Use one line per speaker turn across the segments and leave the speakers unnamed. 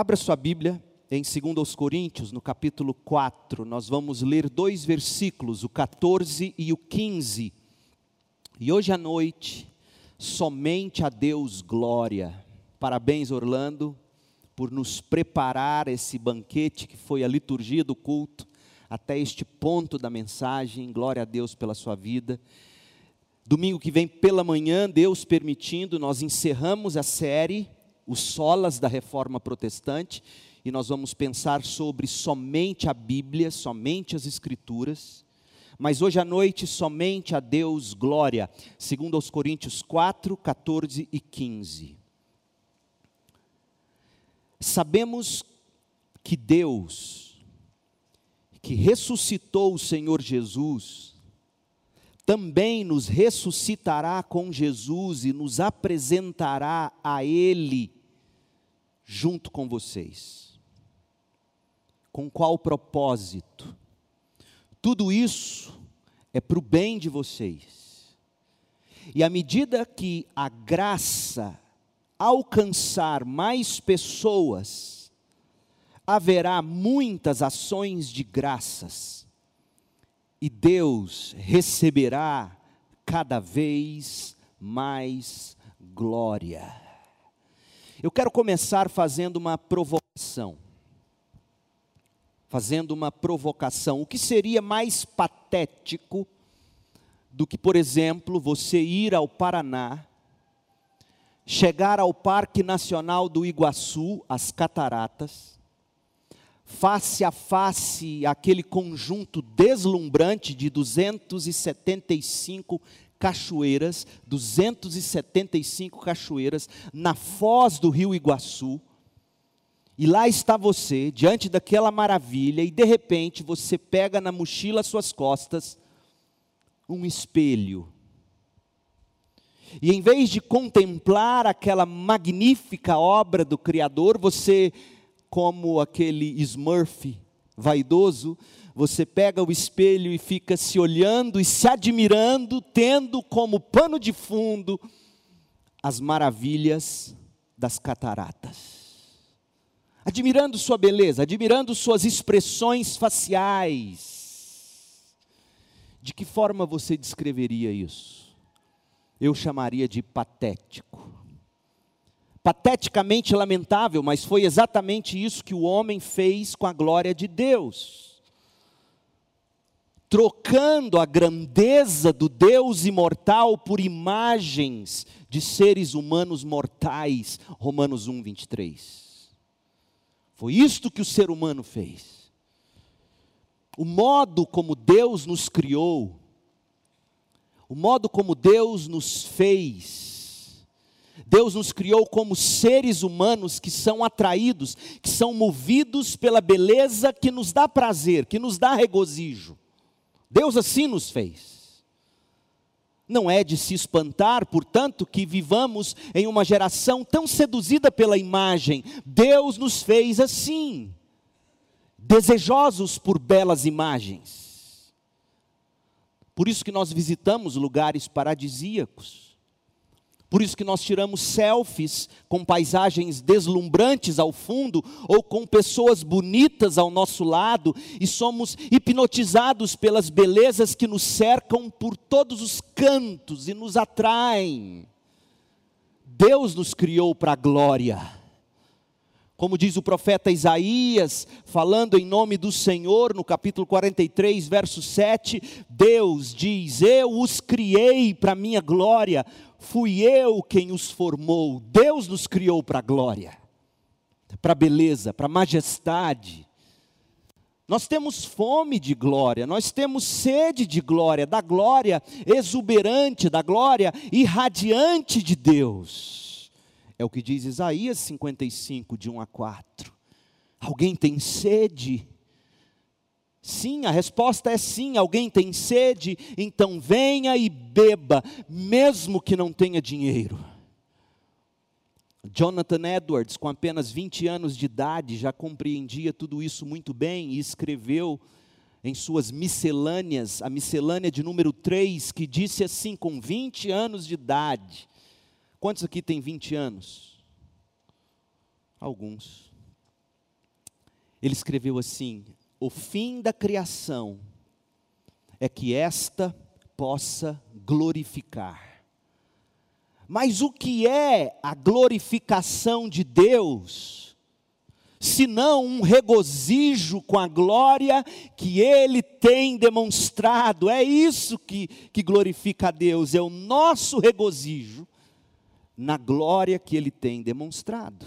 Abra sua Bíblia em 2 Coríntios, no capítulo 4, nós vamos ler dois versículos, o 14 e o 15. E hoje à noite, somente a Deus glória. Parabéns, Orlando, por nos preparar esse banquete que foi a liturgia do culto, até este ponto da mensagem. Glória a Deus pela sua vida. Domingo que vem pela manhã, Deus permitindo, nós encerramos a série Os Solas da Reforma Protestante e nós vamos pensar sobre somente a Bíblia, somente as Escrituras. Mas hoje à noite, somente a Deus glória, segundo aos Coríntios 4, 14 e 15. Sabemos que Deus, que ressuscitou o Senhor Jesus, também nos ressuscitará com Jesus e nos apresentará a Ele junto com vocês. Com qual propósito? Tudo isso é para o bem de vocês. E à medida que a graça alcançar mais pessoas, haverá muitas ações de graças, e Deus receberá cada vez mais glória. Eu quero começar fazendo uma provocação fazendo uma provocação. O que seria mais patético do que, por exemplo, você ir ao Paraná, chegar ao Parque Nacional do Iguaçu, as Cataratas, face a face aquele conjunto deslumbrante de 275 cachoeiras, 275 cachoeiras na foz do Rio Iguaçu, e lá está você, diante daquela maravilha, e de repente você pega na mochila suas costas um espelho. E em vez de contemplar aquela magnífica obra do Criador, você, como aquele Smurf vaidoso, você pega o espelho e fica se olhando e se admirando, tendo como pano de fundo as maravilhas das cataratas admirando sua beleza, admirando suas expressões faciais. De que forma você descreveria isso? Eu chamaria de patético. Pateticamente lamentável, mas foi exatamente isso que o homem fez com a glória de Deus. Trocando a grandeza do Deus imortal por imagens de seres humanos mortais. Romanos 1, 23. Foi isto que o ser humano fez. O modo como Deus nos criou, o modo como Deus nos fez, Deus nos criou como seres humanos que são atraídos, que são movidos pela beleza que nos dá prazer, que nos dá regozijo. Deus assim nos fez. Não é de se espantar, portanto, que vivamos em uma geração tão seduzida pela imagem. Deus nos fez assim, desejosos por belas imagens. Por isso que nós visitamos lugares paradisíacos. Por isso que nós tiramos selfies com paisagens deslumbrantes ao fundo ou com pessoas bonitas ao nosso lado e somos hipnotizados pelas belezas que nos cercam por todos os cantos e nos atraem. Deus nos criou para a glória. Como diz o profeta Isaías, falando em nome do Senhor, no capítulo 43, verso 7, Deus diz: Eu os criei para minha glória, fui eu quem os formou. Deus nos criou para a glória, para a beleza, para a majestade. Nós temos fome de glória, nós temos sede de glória, da glória exuberante, da glória irradiante de Deus. É o que diz Isaías 55, de 1 a 4. Alguém tem sede? Sim, a resposta é sim. Alguém tem sede? Então venha e beba, mesmo que não tenha dinheiro. Jonathan Edwards, com apenas 20 anos de idade, já compreendia tudo isso muito bem e escreveu em suas miscelâneas, a miscelânea de número 3, que disse assim: com 20 anos de idade, Quantos aqui têm 20 anos? Alguns. ele escreveu assim: O fim da criação é que esta possa glorificar. Mas o que é a glorificação de Deus? Senão um regozijo com a glória que Ele tem demonstrado. É isso que, que glorifica a Deus, é o nosso regozijo na glória que Ele tem demonstrado.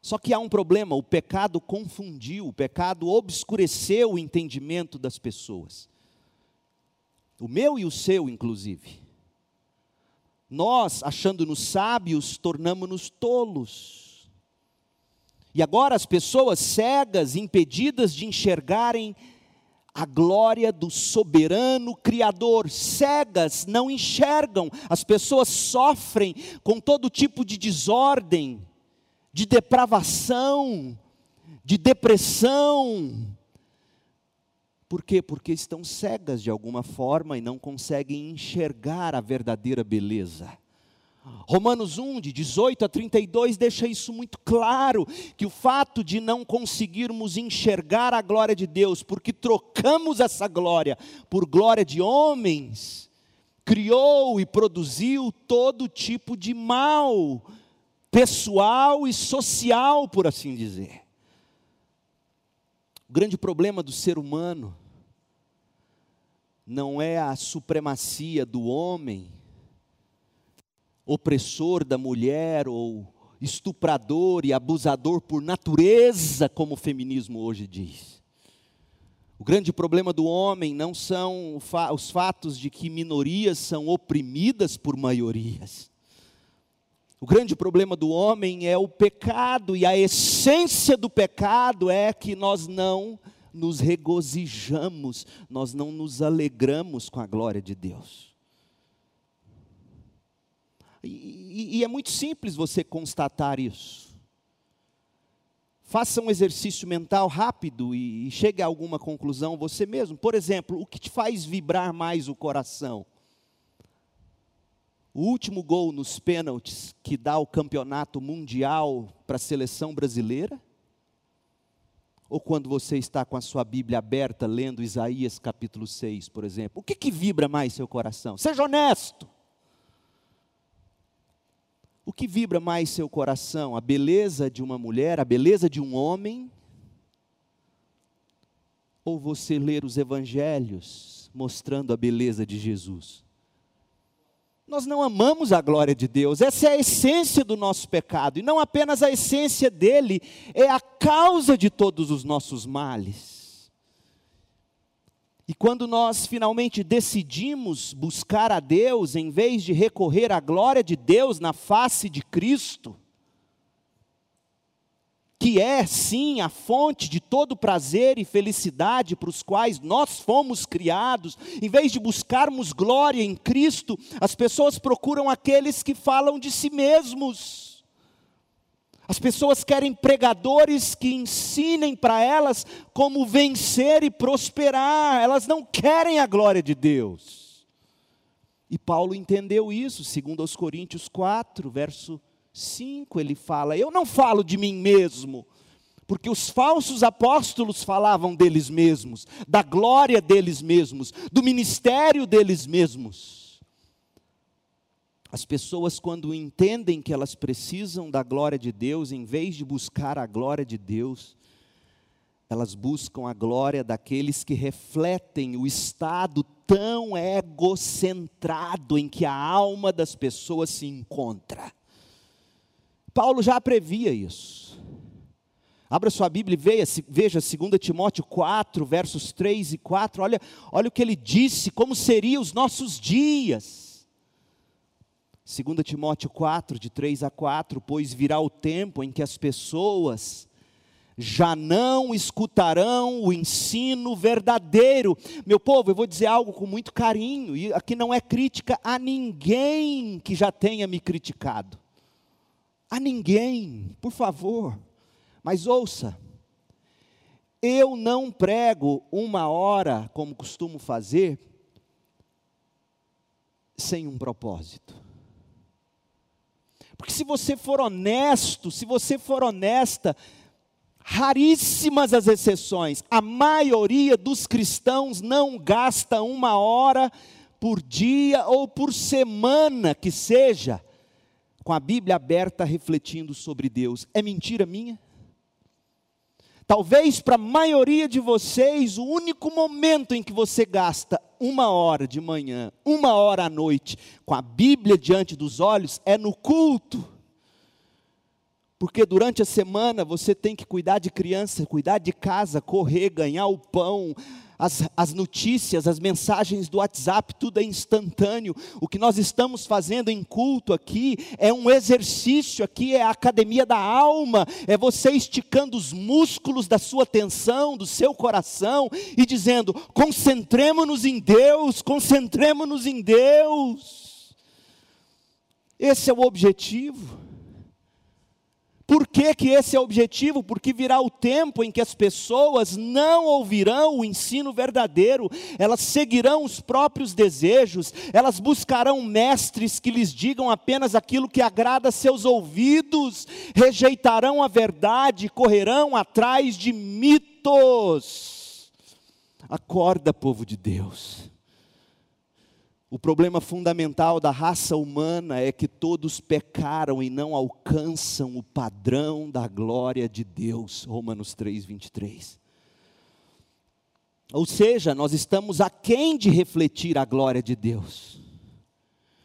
Só que há um problema: o pecado confundiu, o pecado obscureceu o entendimento das pessoas. O meu e o seu, inclusive. Nós, achando-nos sábios, tornamos-nos tolos. E agora as pessoas cegas, impedidas de enxergarem a glória do soberano Criador. Cegas não enxergam, as pessoas sofrem com todo tipo de desordem, de depravação, de depressão. Por quê? Porque estão cegas de alguma forma e não conseguem enxergar a verdadeira beleza. Romanos 1, de 18 a 32, deixa isso muito claro: que o fato de não conseguirmos enxergar a glória de Deus, porque trocamos essa glória por glória de homens, criou e produziu todo tipo de mal, pessoal e social, por assim dizer. O grande problema do ser humano não é a supremacia do homem, opressor da mulher ou estuprador e abusador por natureza, como o feminismo hoje diz. O grande problema do homem não são os fatos de que minorias são oprimidas por maiorias. O grande problema do homem é o pecado, e a essência do pecado é que nós não nos regozijamos, nós não nos alegramos com a glória de Deus. E, e, é muito simples você constatar isso. Faça um exercício mental rápido e, e chegue a alguma conclusão você mesmo. Por exemplo, o que te faz vibrar mais o coração? O último gol nos pênaltis que dá o campeonato mundial para a seleção brasileira? Ou quando você está com a sua Bíblia aberta, lendo Isaías capítulo 6, por exemplo? O que, que vibra mais seu coração? Seja honesto. O que vibra mais seu coração? A beleza de uma mulher, a beleza de um homem? Ou você ler os evangelhos mostrando a beleza de Jesus? Nós não amamos a glória de Deus, essa é a essência do nosso pecado, e não apenas a essência dele, é a causa de todos os nossos males. E quando nós finalmente decidimos buscar a Deus, em vez de recorrer à glória de Deus na face de Cristo, que é sim a fonte de todo prazer e felicidade para os quais nós fomos criados, em vez de buscarmos glória em Cristo, as pessoas procuram aqueles que falam de si mesmos. As pessoas querem pregadores que ensinem para elas como vencer e prosperar, elas não querem a glória de Deus. E Paulo entendeu isso, segundo aos Coríntios 4, verso 5, ele fala: Eu não falo de mim mesmo, porque os falsos apóstolos falavam deles mesmos, da glória deles mesmos, do ministério deles mesmos. As pessoas, quando entendem que elas precisam da glória de Deus, em vez de buscar a glória de Deus, elas buscam a glória daqueles que refletem o estado tão egocentrado em que a alma das pessoas se encontra. Paulo já previa isso. Abra sua Bíblia e veja, veja 2 Timóteo 4, versos 3 e 4. Olha, olha o que ele disse, como seriam os nossos dias. 2 Timóteo 4, de 3 a 4, pois virá o tempo em que as pessoas já não escutarão o ensino verdadeiro. Meu povo, eu vou dizer algo com muito carinho, e aqui não é crítica a ninguém que já tenha me criticado a ninguém, por favor. Mas ouça, eu não prego uma hora, como costumo fazer, sem um propósito. Porque se você for honesto, se você for honesta, Raríssimas as exceções. A maioria dos cristãos não gasta uma hora por dia ou por semana que seja com a Bíblia aberta refletindo sobre Deus. É mentira minha? Talvez para a maioria de vocês, o único momento em que você gasta uma hora de manhã, uma hora à noite, com a Bíblia diante dos olhos, é no culto. Porque durante a semana você tem que cuidar de criança, cuidar de casa, correr, ganhar o pão, as, as notícias, as mensagens do WhatsApp, tudo é instantâneo. O que nós estamos fazendo em culto aqui é um exercício, aqui é a academia da alma, é você esticando os músculos da sua atenção, do seu coração e dizendo: concentremos-nos em Deus, concentremos-nos em Deus. Esse é o objetivo. Que, que esse é o objetivo? Porque virá o tempo em que as pessoas não ouvirão o ensino verdadeiro, elas seguirão os próprios desejos, elas buscarão mestres que lhes digam apenas aquilo que agrada seus ouvidos, rejeitarão a verdade, correrão atrás de mitos. Acorda, povo de Deus. O problema fundamental da raça humana é que todos pecaram e não alcançam o padrão da glória de Deus. Romanos 3, 23. Ou seja, nós estamos aquém de refletir a glória de Deus.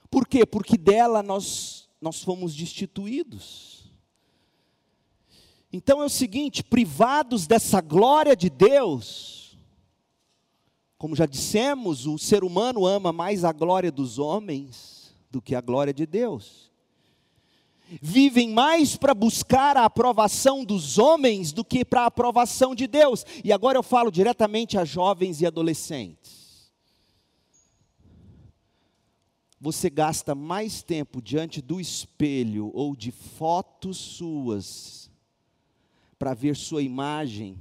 Por quê? Porque dela nós, nós fomos destituídos. Então é o seguinte: privados dessa glória de Deus, como já dissemos, o ser humano ama mais a glória dos homens do que a glória de Deus. Vivem mais para buscar a aprovação dos homens do que para a aprovação de Deus. E agora eu falo diretamente a jovens e adolescentes. Você gasta mais tempo diante do espelho ou de fotos suas para ver sua imagem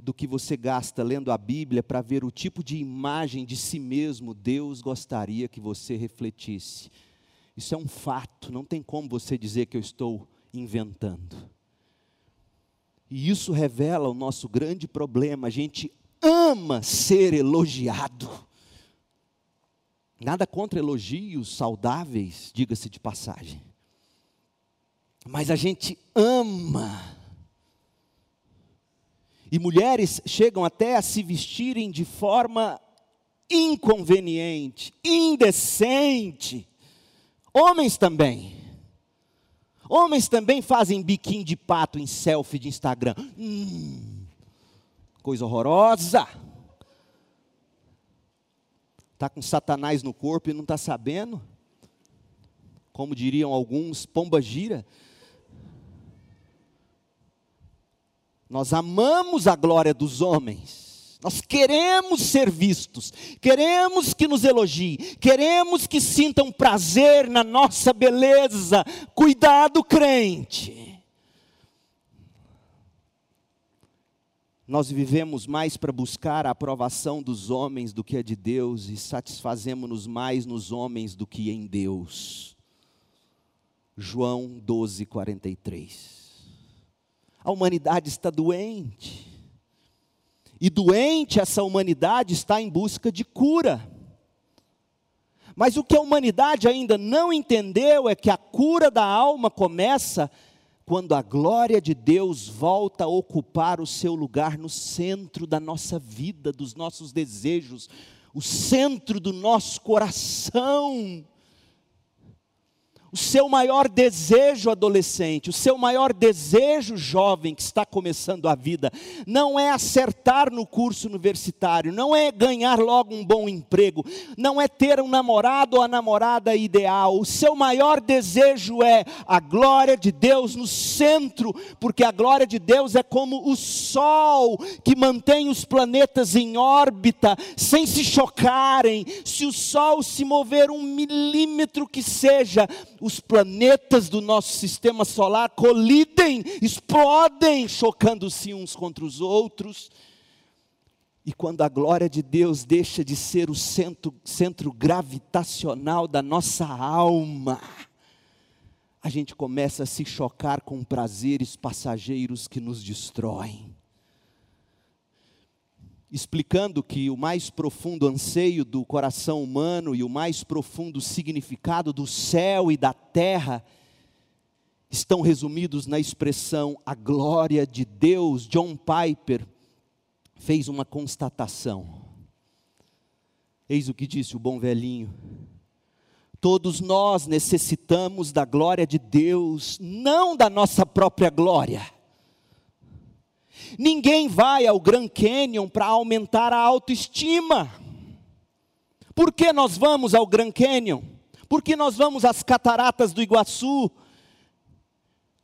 do que você gasta lendo a Bíblia para ver o tipo de imagem de si mesmo Deus gostaria que você refletisse. Isso é um fato, não tem como você dizer que eu estou inventando. E isso revela o nosso grande problema. A gente ama ser elogiado. Nada contra elogios saudáveis, diga-se de passagem. Mas a gente ama e mulheres chegam até a se vestirem de forma inconveniente, indecente. Homens também. Homens também fazem biquinho de pato em selfie de Instagram. Hum, coisa horrorosa. Está com Satanás no corpo e não está sabendo? Como diriam alguns, pomba gira. Nós amamos a glória dos homens. Nós queremos ser vistos, queremos que nos elogiem, queremos que sintam prazer na nossa beleza. Cuidado, crente. Nós vivemos mais para buscar a aprovação dos homens do que a de Deus e satisfazemos-nos mais nos homens do que em Deus. João 12, 43. A humanidade está doente. E doente essa humanidade está em busca de cura. Mas o que a humanidade ainda não entendeu é que a cura da alma começa quando a glória de Deus volta a ocupar o seu lugar no centro da nossa vida, dos nossos desejos, o centro do nosso coração. O seu maior desejo, adolescente, o seu maior desejo, jovem que está começando a vida, não é acertar no curso universitário, não é ganhar logo um bom emprego, não é ter um namorado ou a namorada ideal. O seu maior desejo é a glória de Deus no centro, porque a glória de Deus é como o sol que mantém os planetas em órbita sem se chocarem. Se o sol se mover um milímetro que seja, os planetas do nosso sistema solar colidem, explodem, chocando-se uns contra os outros. E quando a glória de Deus deixa de ser o centro, centro gravitacional da nossa alma, a gente começa a se chocar com prazeres passageiros que nos destroem. Explicando que o mais profundo anseio do coração humano e o mais profundo significado do céu e da terra estão resumidos na expressão a glória de Deus. John Piper fez uma constatação. Eis o que disse o bom velhinho Todos nós necessitamos da glória de Deus, não da nossa própria glória. Ninguém vai ao Grand Canyon para aumentar a autoestima. Por que nós vamos ao Grand Canyon? Por que nós vamos às cataratas do Iguaçu?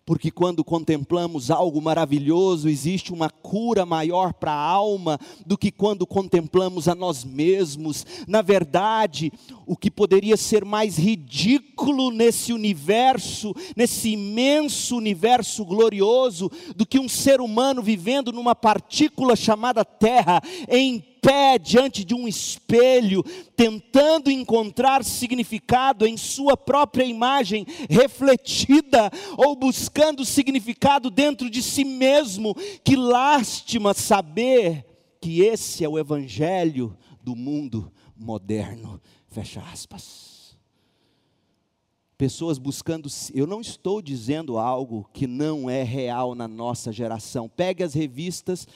Porque quando contemplamos algo maravilhoso, existe uma cura maior para a alma do que quando contemplamos a nós mesmos. Na verdade, o que poderia ser mais ridículo nesse universo, nesse imenso universo glorioso, do que um ser humano vivendo numa partícula chamada Terra, em pé diante de um espelho, tentando encontrar significado em sua própria imagem refletida, ou buscando significado dentro de si mesmo. Que lástima saber que esse é o evangelho do mundo moderno. Fecha aspas. Pessoas buscando, eu não estou dizendo algo que não é real na nossa geração. Pegue as revistas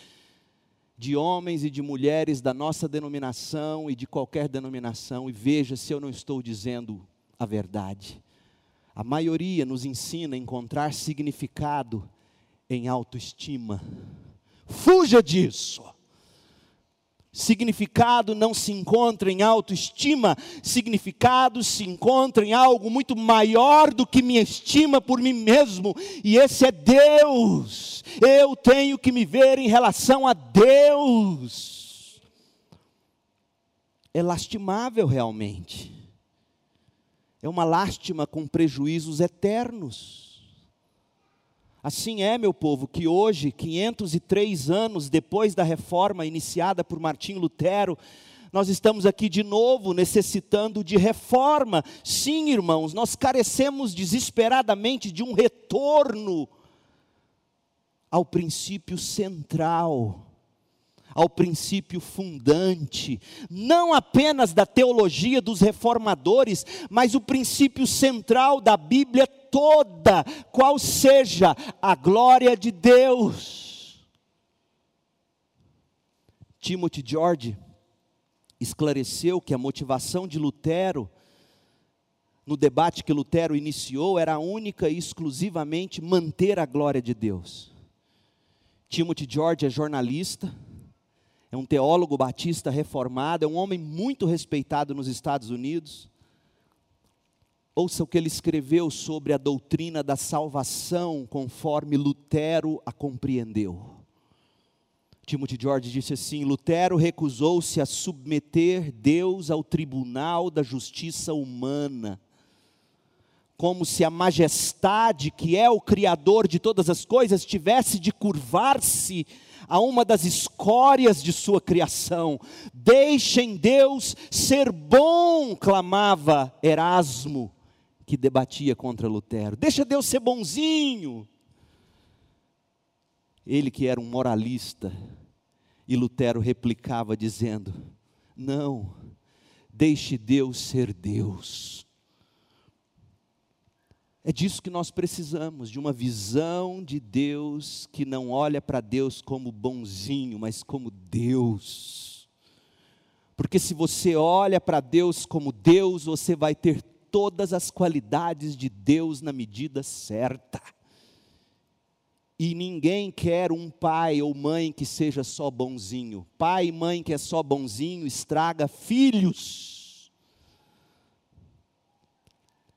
de homens e de mulheres da nossa denominação e de qualquer denominação e veja se eu não estou dizendo a verdade. A maioria nos ensina a encontrar significado em autoestima. Fuja disso. Significado não se encontra em autoestima, significado se encontra em algo muito maior do que minha estima por mim mesmo, e esse é Deus. Eu tenho que me ver em relação a Deus. É lastimável realmente, é uma lástima com prejuízos eternos. Assim é, meu povo, que hoje, 503 anos depois da reforma iniciada por Martim Lutero, nós estamos aqui de novo necessitando de reforma. Sim, irmãos, nós carecemos desesperadamente de um retorno ao princípio central, ao princípio fundante, não apenas da teologia dos reformadores, mas o princípio central da Bíblia toda, qual seja a glória de Deus. Timothy George esclareceu que a motivação de Lutero, no debate que Lutero iniciou, era única e exclusivamente manter a glória de Deus. Timothy George é jornalista, é um teólogo batista reformado, é um homem muito respeitado nos Estados Unidos. Ouça o que ele escreveu sobre a doutrina da salvação, conforme Lutero a compreendeu. Timothy George disse assim: Lutero recusou-se a submeter Deus ao tribunal da justiça humana, como se a majestade, que é o Criador de todas as coisas, tivesse de curvar-se a uma das escórias de sua criação. Deixem Deus ser bom, clamava Erasmo que debatia contra Lutero. Deixa Deus ser bonzinho. Ele que era um moralista, e Lutero replicava dizendo: Não, deixe Deus ser Deus. É disso que nós precisamos, de uma visão de Deus que não olha para Deus como bonzinho, mas como Deus. Porque se você olha para Deus como Deus, você vai ter todas as qualidades de Deus na medida certa. E ninguém quer um pai ou mãe que seja só bonzinho. Pai e mãe que é só bonzinho estraga filhos.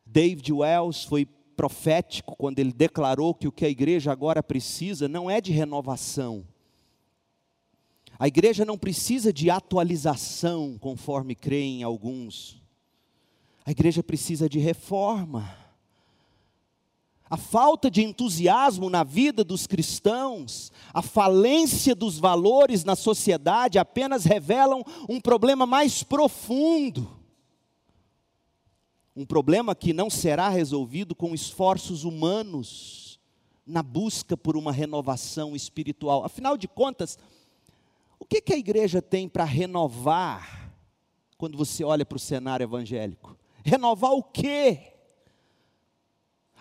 David Wells foi profético quando ele declarou que o que a igreja agora precisa não é de renovação. A igreja não precisa de atualização, conforme creem alguns. A igreja precisa de reforma. A falta de entusiasmo na vida dos cristãos, a falência dos valores na sociedade apenas revelam um problema mais profundo. Um problema que não será resolvido com esforços humanos na busca por uma renovação espiritual. Afinal de contas, o que, que a igreja tem para renovar quando você olha para o cenário evangélico? Renovar o quê?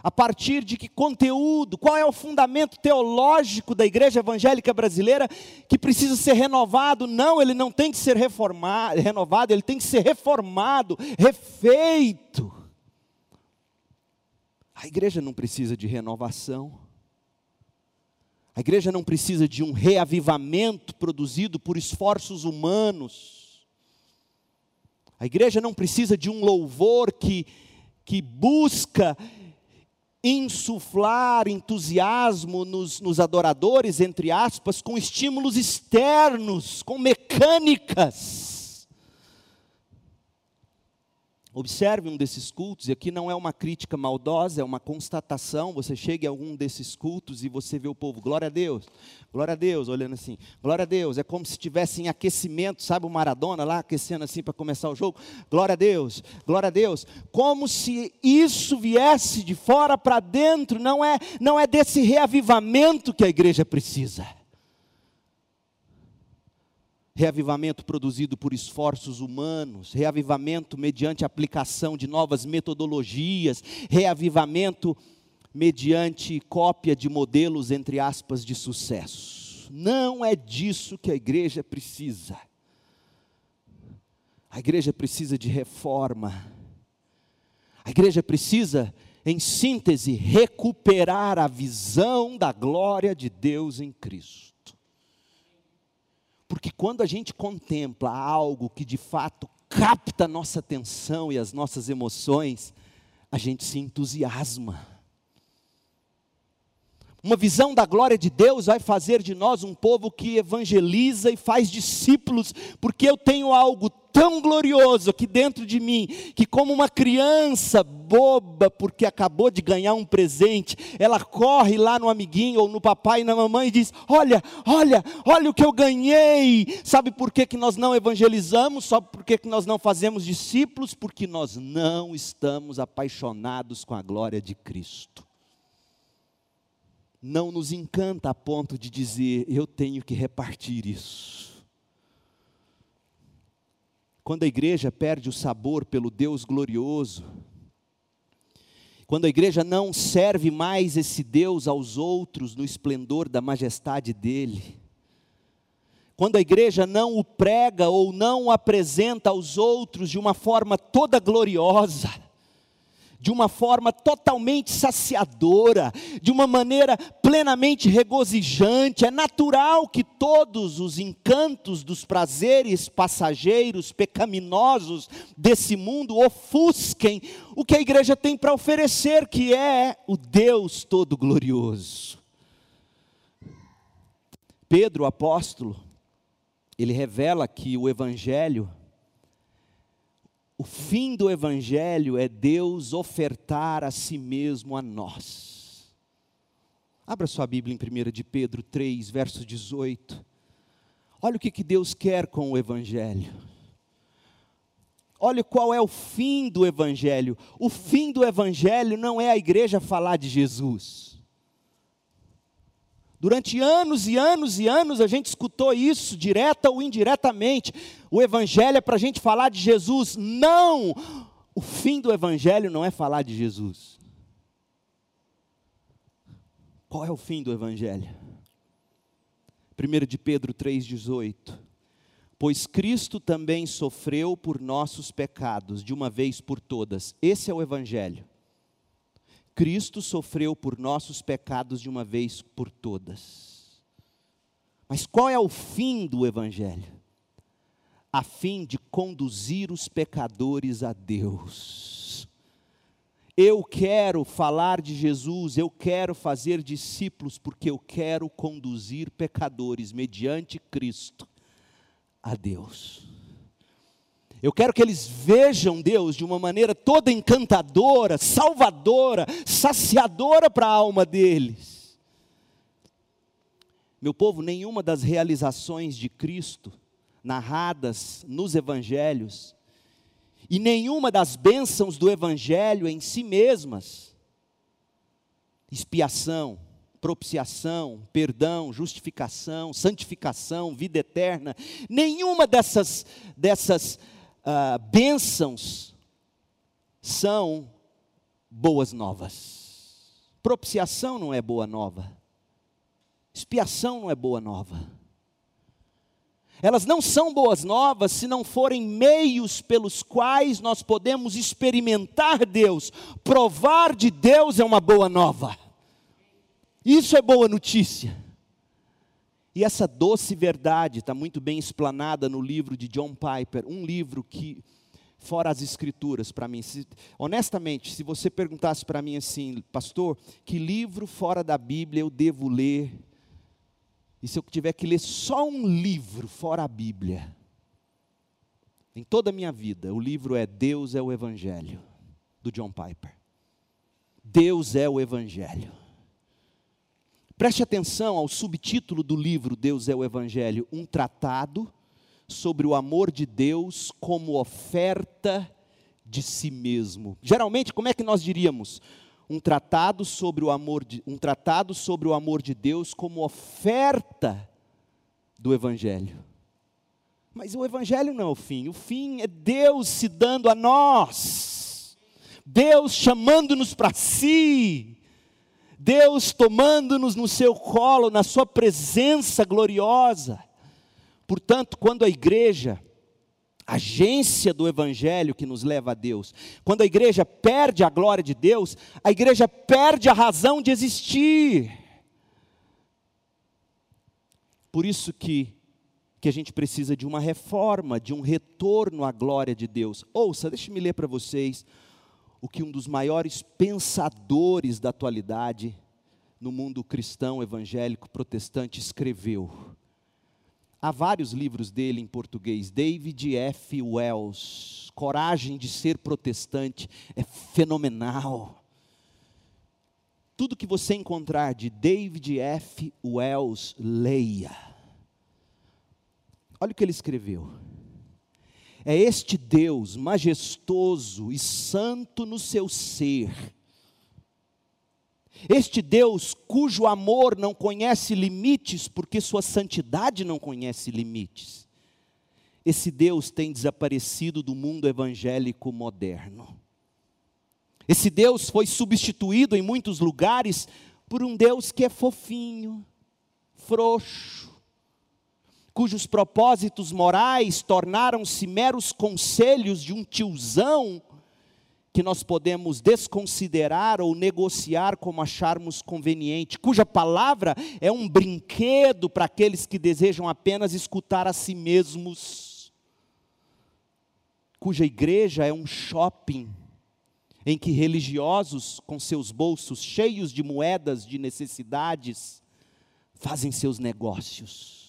A partir de que conteúdo? Qual é o fundamento teológico da igreja evangélica brasileira que precisa ser renovado? Não, ele não tem que ser reformado, renovado, ele tem que ser reformado, refeito. A igreja não precisa de renovação. A igreja não precisa de um reavivamento produzido por esforços humanos. A igreja não precisa de um louvor que, que busca insuflar entusiasmo nos, nos adoradores, entre aspas, com estímulos externos, com mecânicas. Observe um desses cultos, e aqui não é uma crítica maldosa, é uma constatação. Você chega em algum desses cultos e você vê o povo, glória a Deus, glória a Deus, olhando assim, glória a Deus. É como se estivesse em aquecimento, sabe o Maradona lá aquecendo assim para começar o jogo? Glória a Deus, glória a Deus. Como se isso viesse de fora para dentro, não é, não é desse reavivamento que a igreja precisa reavivamento produzido por esforços humanos, reavivamento mediante aplicação de novas metodologias, reavivamento mediante cópia de modelos, entre aspas, de sucesso. Não é disso que a igreja precisa. A igreja precisa de reforma. A igreja precisa, em síntese, recuperar a visão da glória de Deus em Cristo. Porque quando a gente contempla algo que de fato capta a nossa atenção e as nossas emoções, a gente se entusiasma. Uma visão da glória de Deus vai fazer de nós um povo que evangeliza e faz discípulos, porque eu tenho algo tão glorioso aqui dentro de mim, que como uma criança boba, porque acabou de ganhar um presente, ela corre lá no amiguinho ou no papai e na mamãe e diz: Olha, olha, olha o que eu ganhei. Sabe por que, que nós não evangelizamos? Só por que, que nós não fazemos discípulos? Porque nós não estamos apaixonados com a glória de Cristo não nos encanta a ponto de dizer, eu tenho que repartir isso. Quando a igreja perde o sabor pelo Deus glorioso, quando a igreja não serve mais esse Deus aos outros no esplendor da majestade dele, quando a igreja não o prega ou não o apresenta aos outros de uma forma toda gloriosa, de uma forma totalmente saciadora, de uma maneira plenamente regozijante. É natural que todos os encantos dos prazeres passageiros, pecaminosos desse mundo ofusquem o que a igreja tem para oferecer, que é o Deus Todo-Glorioso. Pedro, apóstolo, ele revela que o Evangelho o fim do Evangelho é Deus ofertar a si mesmo a nós. Abra sua Bíblia em 1 de Pedro 3, verso 18. Olha o que, que Deus quer com o Evangelho. Olha qual é o fim do Evangelho. O fim do Evangelho não é a igreja falar de Jesus. Durante anos e anos e anos a gente escutou isso, direta ou indiretamente. O Evangelho é para a gente falar de Jesus. Não! O fim do Evangelho não é falar de Jesus. Qual é o fim do Evangelho? 1 de Pedro 3,18. Pois Cristo também sofreu por nossos pecados, de uma vez por todas. Esse é o Evangelho Cristo sofreu por nossos pecados de uma vez por todas. Mas qual é o fim do Evangelho? A fim de conduzir os pecadores a Deus. Eu quero falar de Jesus, eu quero fazer discípulos, porque eu quero conduzir pecadores mediante Cristo a Deus. Eu quero que eles vejam Deus de uma maneira toda encantadora, salvadora, saciadora para a alma deles. Meu povo, nenhuma das realizações de Cristo narradas nos evangelhos E nenhuma das bênçãos do Evangelho em si mesmas, expiação, propiciação, perdão, justificação, santificação, vida eterna, nenhuma dessas, dessas uh, bênçãos são boas novas. Propiciação não é boa nova, expiação não é boa nova. Elas não são boas novas se não forem meios pelos quais nós podemos experimentar Deus, provar de Deus é uma boa nova. Isso é boa notícia. E essa doce verdade está muito bem explanada no livro de John Piper, um livro que, fora as escrituras, para mim, se, honestamente, se você perguntasse para mim assim, pastor, que livro fora da Bíblia eu devo ler? E se eu tiver que ler só um livro fora a Bíblia, em toda a minha vida, o livro é Deus é o Evangelho, do John Piper. Deus é o Evangelho. Preste atenção ao subtítulo do livro Deus é o Evangelho, um tratado sobre o amor de Deus como oferta de si mesmo. Geralmente, como é que nós diríamos? Um tratado sobre o amor de, um tratado sobre o amor de Deus como oferta do evangelho. Mas o evangelho não é o fim, o fim é Deus se dando a nós. Deus chamando-nos para si. Deus tomando-nos no seu colo, na sua presença gloriosa. Portanto, quando a igreja, agência do evangelho que nos leva a Deus, quando a igreja perde a glória de Deus, a igreja perde a razão de existir. Por isso que que a gente precisa de uma reforma, de um retorno à glória de Deus. Ouça, deixe-me ler para vocês o que um dos maiores pensadores da atualidade no mundo cristão, evangélico, protestante escreveu. Há vários livros dele em português. David F. Wells, Coragem de Ser Protestante, é fenomenal. Tudo que você encontrar de David F. Wells, leia. Olha o que ele escreveu. É este Deus majestoso e santo no seu ser. Este Deus cujo amor não conhece limites, porque sua santidade não conhece limites. Esse Deus tem desaparecido do mundo evangélico moderno. Esse Deus foi substituído em muitos lugares por um Deus que é fofinho, frouxo, cujos propósitos morais tornaram-se meros conselhos de um tiozão que nós podemos desconsiderar ou negociar como acharmos conveniente, cuja palavra é um brinquedo para aqueles que desejam apenas escutar a si mesmos, cuja igreja é um shopping em que religiosos com seus bolsos cheios de moedas de necessidades fazem seus negócios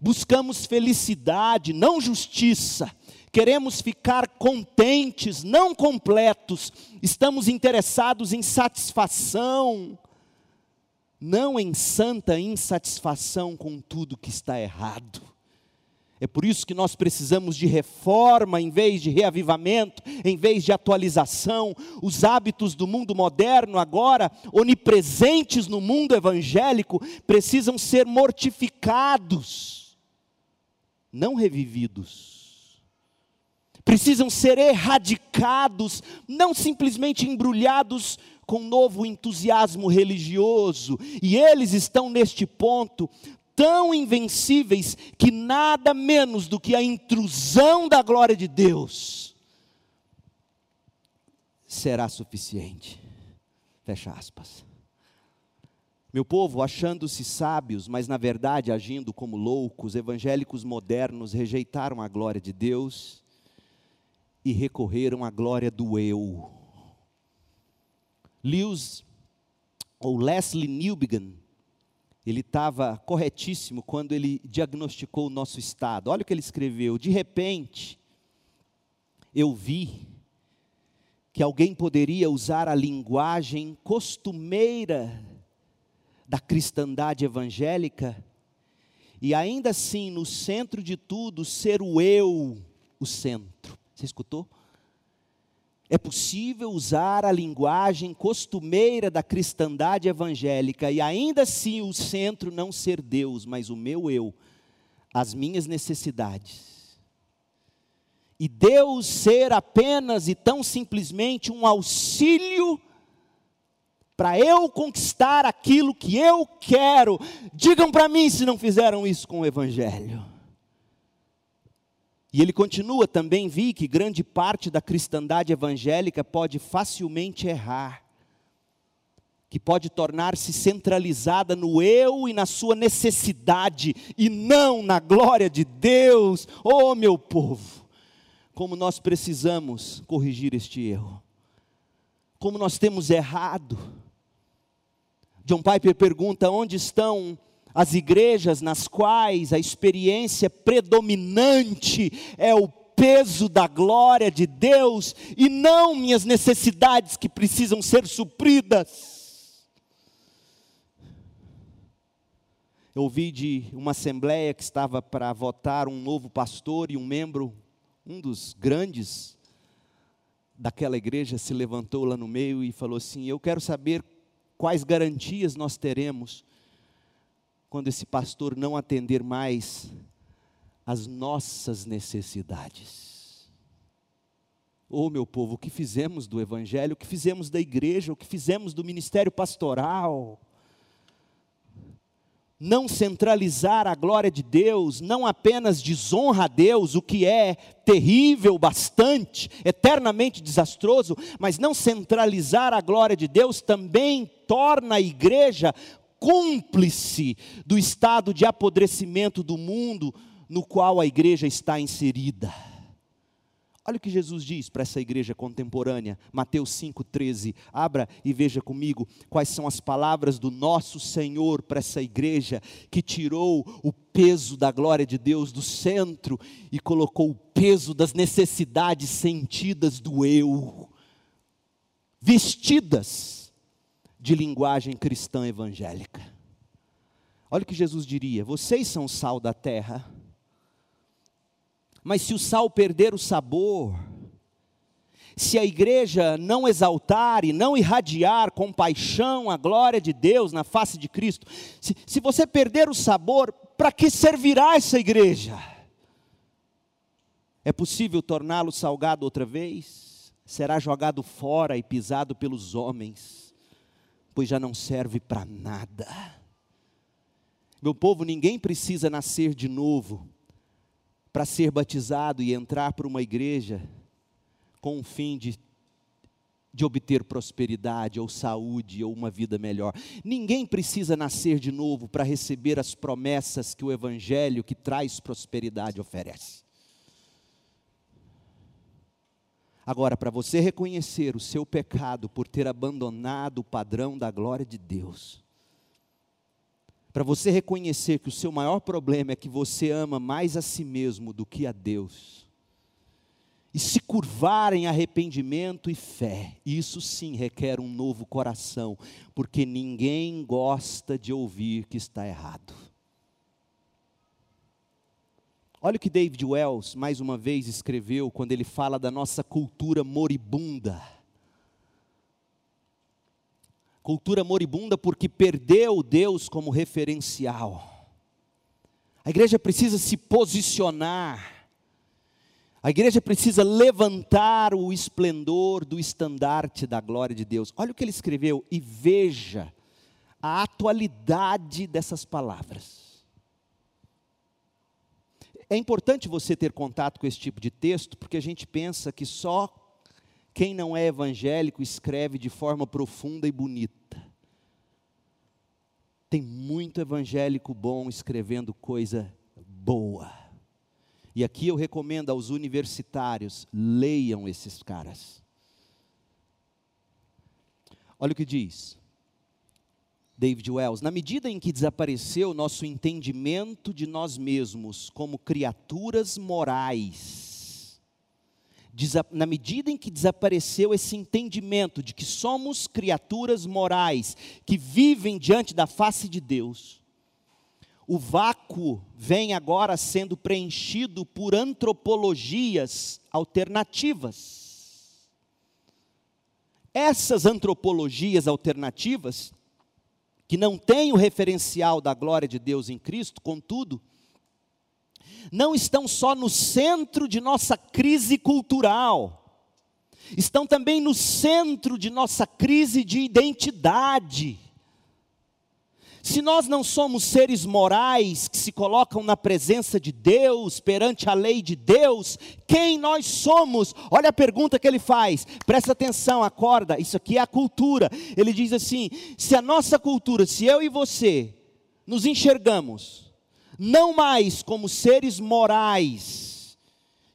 buscamos felicidade, não justiça, queremos ficar contentes, não completos, estamos interessados em satisfação, não em santa insatisfação com tudo que está errado. É por isso que nós precisamos de reforma em vez de reavivamento, em vez de atualização. Os hábitos do mundo moderno, agora onipresentes no mundo evangélico, precisam ser mortificados não revividos. Precisam ser erradicados, não simplesmente embrulhados com novo entusiasmo religioso. E eles estão neste ponto tão invencíveis que nada menos do que a intrusão da glória de Deus será suficiente. Fecha aspas. Meu povo, achando-se sábios, mas na verdade agindo como loucos, evangélicos modernos rejeitaram a glória de Deus e recorreram à glória do eu. Lewis, ou Leslie Newbegin, ele estava corretíssimo quando ele diagnosticou o nosso estado. Olha o que ele escreveu: de repente, eu vi que alguém poderia usar a linguagem costumeira da cristandade evangélica, e ainda assim, no centro de tudo, ser o eu o centro. Você escutou? É possível usar a linguagem costumeira da cristandade evangélica e ainda assim o centro não ser Deus, mas o meu eu, as minhas necessidades. E Deus ser apenas e tão simplesmente um auxílio para eu conquistar aquilo que eu quero. Digam para mim se não fizeram isso com o Evangelho. E ele continua: também vi que grande parte da cristandade evangélica pode facilmente errar, que pode tornar-se centralizada no eu e na sua necessidade, e não na glória de Deus. Oh, meu povo, como nós precisamos corrigir este erro, como nós temos errado. John Piper pergunta: onde estão as igrejas nas quais a experiência predominante é o peso da glória de Deus e não minhas necessidades que precisam ser supridas. Eu ouvi de uma assembleia que estava para votar um novo pastor e um membro, um dos grandes daquela igreja, se levantou lá no meio e falou assim: Eu quero saber quais garantias nós teremos quando esse pastor não atender mais às nossas necessidades. Oh, meu povo, o que fizemos do Evangelho, o que fizemos da igreja, o que fizemos do ministério pastoral. Não centralizar a glória de Deus, não apenas desonra a Deus, o que é terrível bastante, eternamente desastroso, mas não centralizar a glória de Deus também torna a igreja cúmplice do estado de apodrecimento do mundo no qual a igreja está inserida. Olha o que Jesus diz para essa igreja contemporânea, Mateus 5,13. Abra e veja comigo quais são as palavras do nosso Senhor para essa igreja que tirou o peso da glória de Deus do centro e colocou o peso das necessidades sentidas do eu, vestidas de linguagem cristã evangélica. Olha o que Jesus diria: vocês são sal da terra, mas se o sal perder o sabor, se a igreja não exaltar e não irradiar com paixão a glória de Deus na face de Cristo, se, se você perder o sabor, para que servirá essa igreja? É possível torná-lo salgado outra vez? Será jogado fora e pisado pelos homens pois já não serve para nada. Meu povo, ninguém precisa nascer de novo para ser batizado e entrar para uma igreja com o fim de, de obter prosperidade ou saúde ou uma vida melhor. Ninguém precisa nascer de novo para receber as promessas que o Evangelho que traz prosperidade oferece. Agora, para você reconhecer o seu pecado por ter abandonado o padrão da glória de Deus, para você reconhecer que o seu maior problema é que você ama mais a si mesmo do que a Deus, e se curvar em arrependimento e fé, isso sim requer um novo coração, porque ninguém gosta de ouvir que está errado. Olha o que David Wells, mais uma vez, escreveu quando ele fala da nossa cultura moribunda. Cultura moribunda porque perdeu Deus como referencial. A igreja precisa se posicionar. A igreja precisa levantar o esplendor do estandarte da glória de Deus. Olha o que ele escreveu e veja a atualidade dessas palavras. É importante você ter contato com esse tipo de texto, porque a gente pensa que só quem não é evangélico escreve de forma profunda e bonita. Tem muito evangélico bom escrevendo coisa boa. E aqui eu recomendo aos universitários: leiam esses caras. Olha o que diz. David Wells, na medida em que desapareceu nosso entendimento de nós mesmos como criaturas morais, na medida em que desapareceu esse entendimento de que somos criaturas morais que vivem diante da face de Deus, o vácuo vem agora sendo preenchido por antropologias alternativas. Essas antropologias alternativas, que não têm o referencial da glória de Deus em Cristo, contudo, não estão só no centro de nossa crise cultural, estão também no centro de nossa crise de identidade. Se nós não somos seres morais que se colocam na presença de Deus, perante a lei de Deus, quem nós somos? Olha a pergunta que ele faz, presta atenção, acorda, isso aqui é a cultura. Ele diz assim: se a nossa cultura, se eu e você nos enxergamos, não mais como seres morais,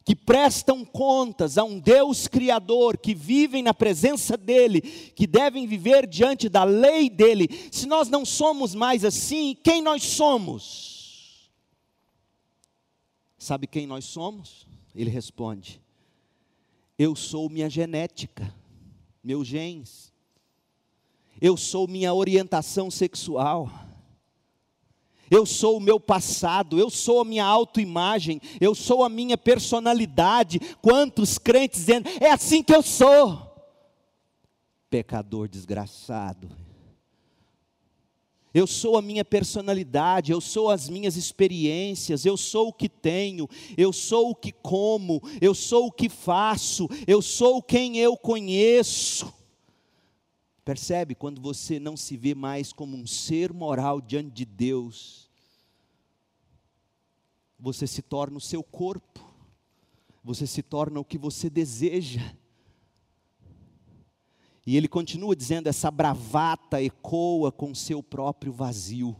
que prestam contas a um Deus Criador, que vivem na presença dEle, que devem viver diante da lei dEle, se nós não somos mais assim, quem nós somos? Sabe quem nós somos? Ele responde: Eu sou minha genética, meus genes, eu sou minha orientação sexual eu sou o meu passado, eu sou a minha autoimagem, eu sou a minha personalidade. Quantos crentes dizendo, é assim que eu sou? Pecador desgraçado. Eu sou a minha personalidade, eu sou as minhas experiências, eu sou o que tenho, eu sou o que como, eu sou o que faço, eu sou quem eu conheço. Percebe quando você não se vê mais como um ser moral diante de Deus, você se torna o seu corpo, você se torna o que você deseja. E ele continua dizendo: essa bravata ecoa com seu próprio vazio.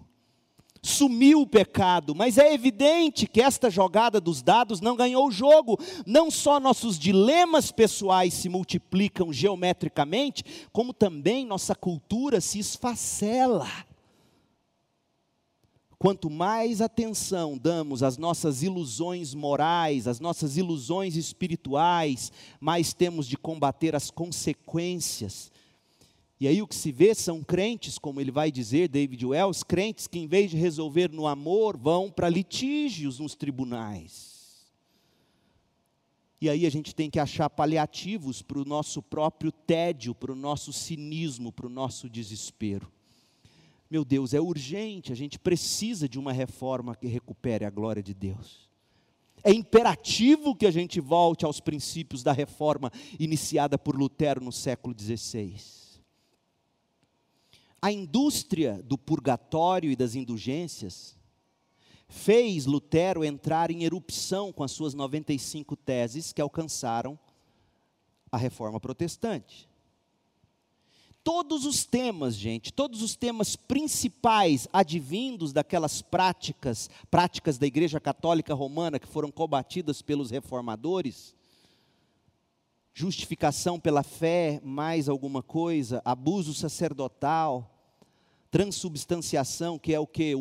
Sumiu o pecado, mas é evidente que esta jogada dos dados não ganhou o jogo. Não só nossos dilemas pessoais se multiplicam geometricamente, como também nossa cultura se esfacela. Quanto mais atenção damos às nossas ilusões morais, às nossas ilusões espirituais, mais temos de combater as consequências. E aí o que se vê são crentes, como ele vai dizer, David Wells, crentes que em vez de resolver no amor, vão para litígios nos tribunais. E aí a gente tem que achar paliativos para o nosso próprio tédio, para o nosso cinismo, para o nosso desespero. Meu Deus, é urgente, a gente precisa de uma reforma que recupere a glória de Deus. É imperativo que a gente volte aos princípios da reforma iniciada por Lutero no século XVI. A indústria do purgatório e das indulgências fez Lutero entrar em erupção com as suas 95 teses que alcançaram a reforma protestante. Todos os temas, gente, todos os temas principais advindos daquelas práticas, práticas da Igreja Católica Romana que foram combatidas pelos reformadores, justificação pela fé, mais alguma coisa, abuso sacerdotal, transubstanciação, que é o que?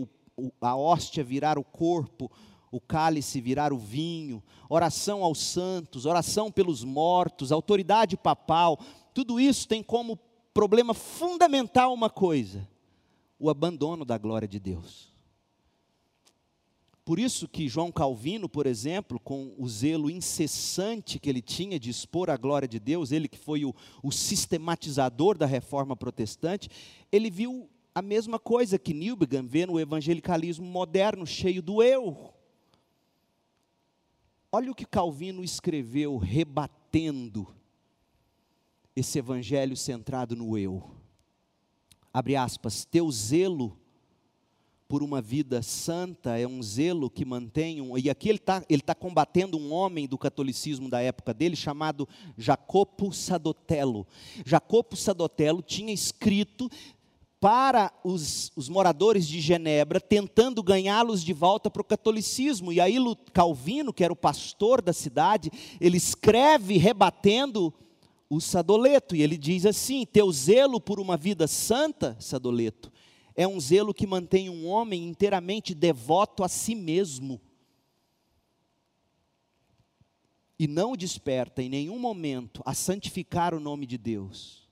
a hóstia virar o corpo, o cálice virar o vinho, oração aos santos, oração pelos mortos, autoridade papal, tudo isso tem como problema fundamental uma coisa: o abandono da glória de Deus. Por isso que João Calvino, por exemplo, com o zelo incessante que ele tinha de expor a glória de Deus, ele que foi o, o sistematizador da reforma protestante, ele viu a mesma coisa que Newbegin vê no evangelicalismo moderno, cheio do eu. Olha o que Calvino escreveu rebatendo esse evangelho centrado no eu. Abre aspas, teu zelo por uma vida santa é um zelo que mantém, um, e aqui ele está ele tá combatendo um homem do catolicismo da época dele, chamado Jacopo Sadotello. Jacopo Sadotello tinha escrito para os, os moradores de Genebra, tentando ganhá-los de volta para o catolicismo. E aí Calvino, que era o pastor da cidade, ele escreve rebatendo o Sadoleto, e ele diz assim: Teu zelo por uma vida santa, Sadoleto, é um zelo que mantém um homem inteiramente devoto a si mesmo. E não desperta em nenhum momento a santificar o nome de Deus.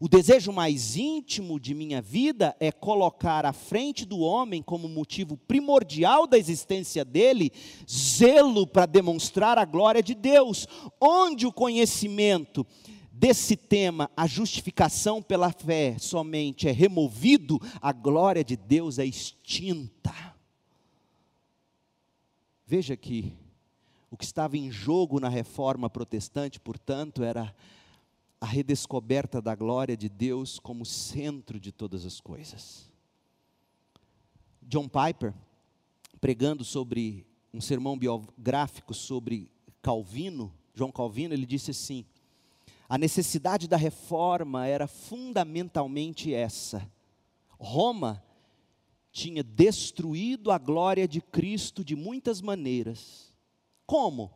O desejo mais íntimo de minha vida é colocar à frente do homem, como motivo primordial da existência dele, zelo para demonstrar a glória de Deus. Onde o conhecimento desse tema, a justificação pela fé somente é removido, a glória de Deus é extinta. Veja que o que estava em jogo na reforma protestante, portanto, era a redescoberta da glória de Deus como centro de todas as coisas. John Piper, pregando sobre um sermão biográfico sobre Calvino, João Calvino, ele disse assim: a necessidade da reforma era fundamentalmente essa. Roma tinha destruído a glória de Cristo de muitas maneiras. Como?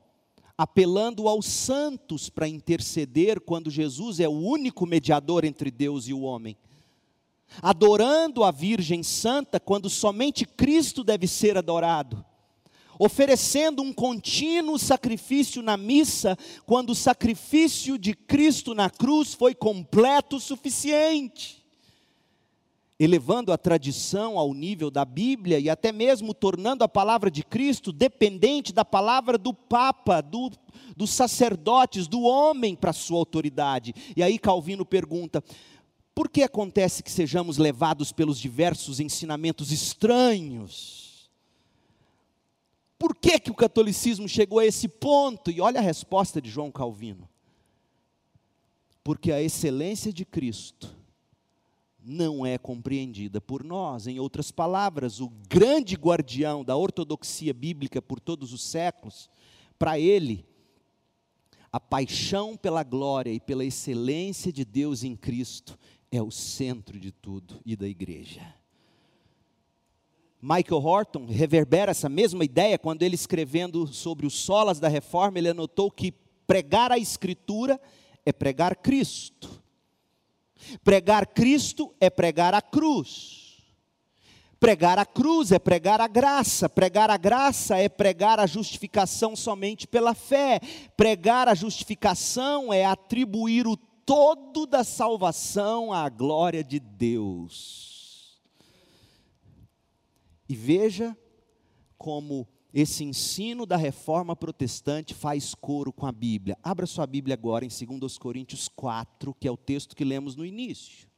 apelando aos santos para interceder quando Jesus é o único mediador entre Deus e o homem. Adorando a Virgem Santa quando somente Cristo deve ser adorado. Oferecendo um contínuo sacrifício na missa, quando o sacrifício de Cristo na cruz foi completo o suficiente elevando a tradição ao nível da Bíblia e até mesmo tornando a palavra de Cristo dependente da palavra do Papa, do, dos sacerdotes, do homem para sua autoridade. E aí Calvino pergunta: por que acontece que sejamos levados pelos diversos ensinamentos estranhos? Por que, que o catolicismo chegou a esse ponto? E olha a resposta de João Calvino. Porque a excelência de Cristo não é compreendida por nós. Em outras palavras, o grande guardião da ortodoxia bíblica por todos os séculos, para ele, a paixão pela glória e pela excelência de Deus em Cristo é o centro de tudo e da igreja. Michael Horton reverbera essa mesma ideia quando ele escrevendo sobre os solas da reforma, ele anotou que pregar a escritura é pregar Cristo. Pregar Cristo é pregar a cruz. Pregar a cruz é pregar a graça, pregar a graça é pregar a justificação somente pela fé, pregar a justificação é atribuir o todo da salvação à glória de Deus. E veja como esse ensino da reforma protestante faz coro com a Bíblia. Abra sua Bíblia agora em 2 Coríntios 4, que é o texto que lemos no início.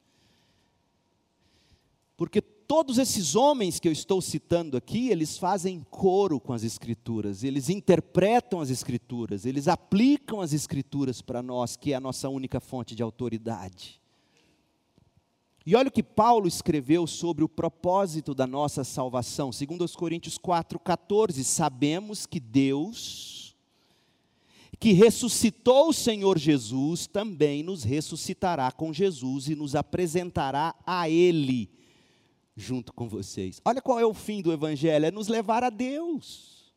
Porque todos esses homens que eu estou citando aqui, eles fazem coro com as Escrituras, eles interpretam as Escrituras, eles aplicam as Escrituras para nós, que é a nossa única fonte de autoridade. E olha o que Paulo escreveu sobre o propósito da nossa salvação, segundo os Coríntios 4:14, sabemos que Deus que ressuscitou o Senhor Jesus também nos ressuscitará com Jesus e nos apresentará a ele junto com vocês. Olha qual é o fim do evangelho, é nos levar a Deus.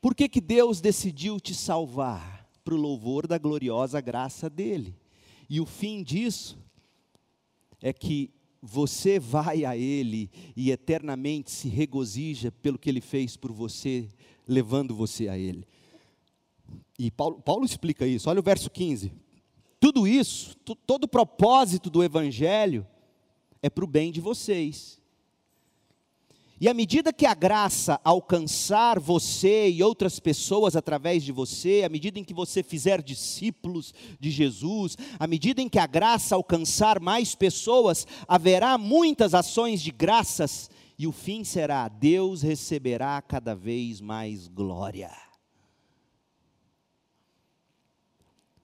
Por que que Deus decidiu te salvar? Para o louvor da gloriosa graça dele. E o fim disso é que você vai a Ele e eternamente se regozija pelo que Ele fez por você, levando você a Ele. E Paulo, Paulo explica isso, olha o verso 15. Tudo isso, todo o propósito do Evangelho é para o bem de vocês. E à medida que a graça alcançar você e outras pessoas através de você, à medida em que você fizer discípulos de Jesus, à medida em que a graça alcançar mais pessoas, haverá muitas ações de graças e o fim será: Deus receberá cada vez mais glória.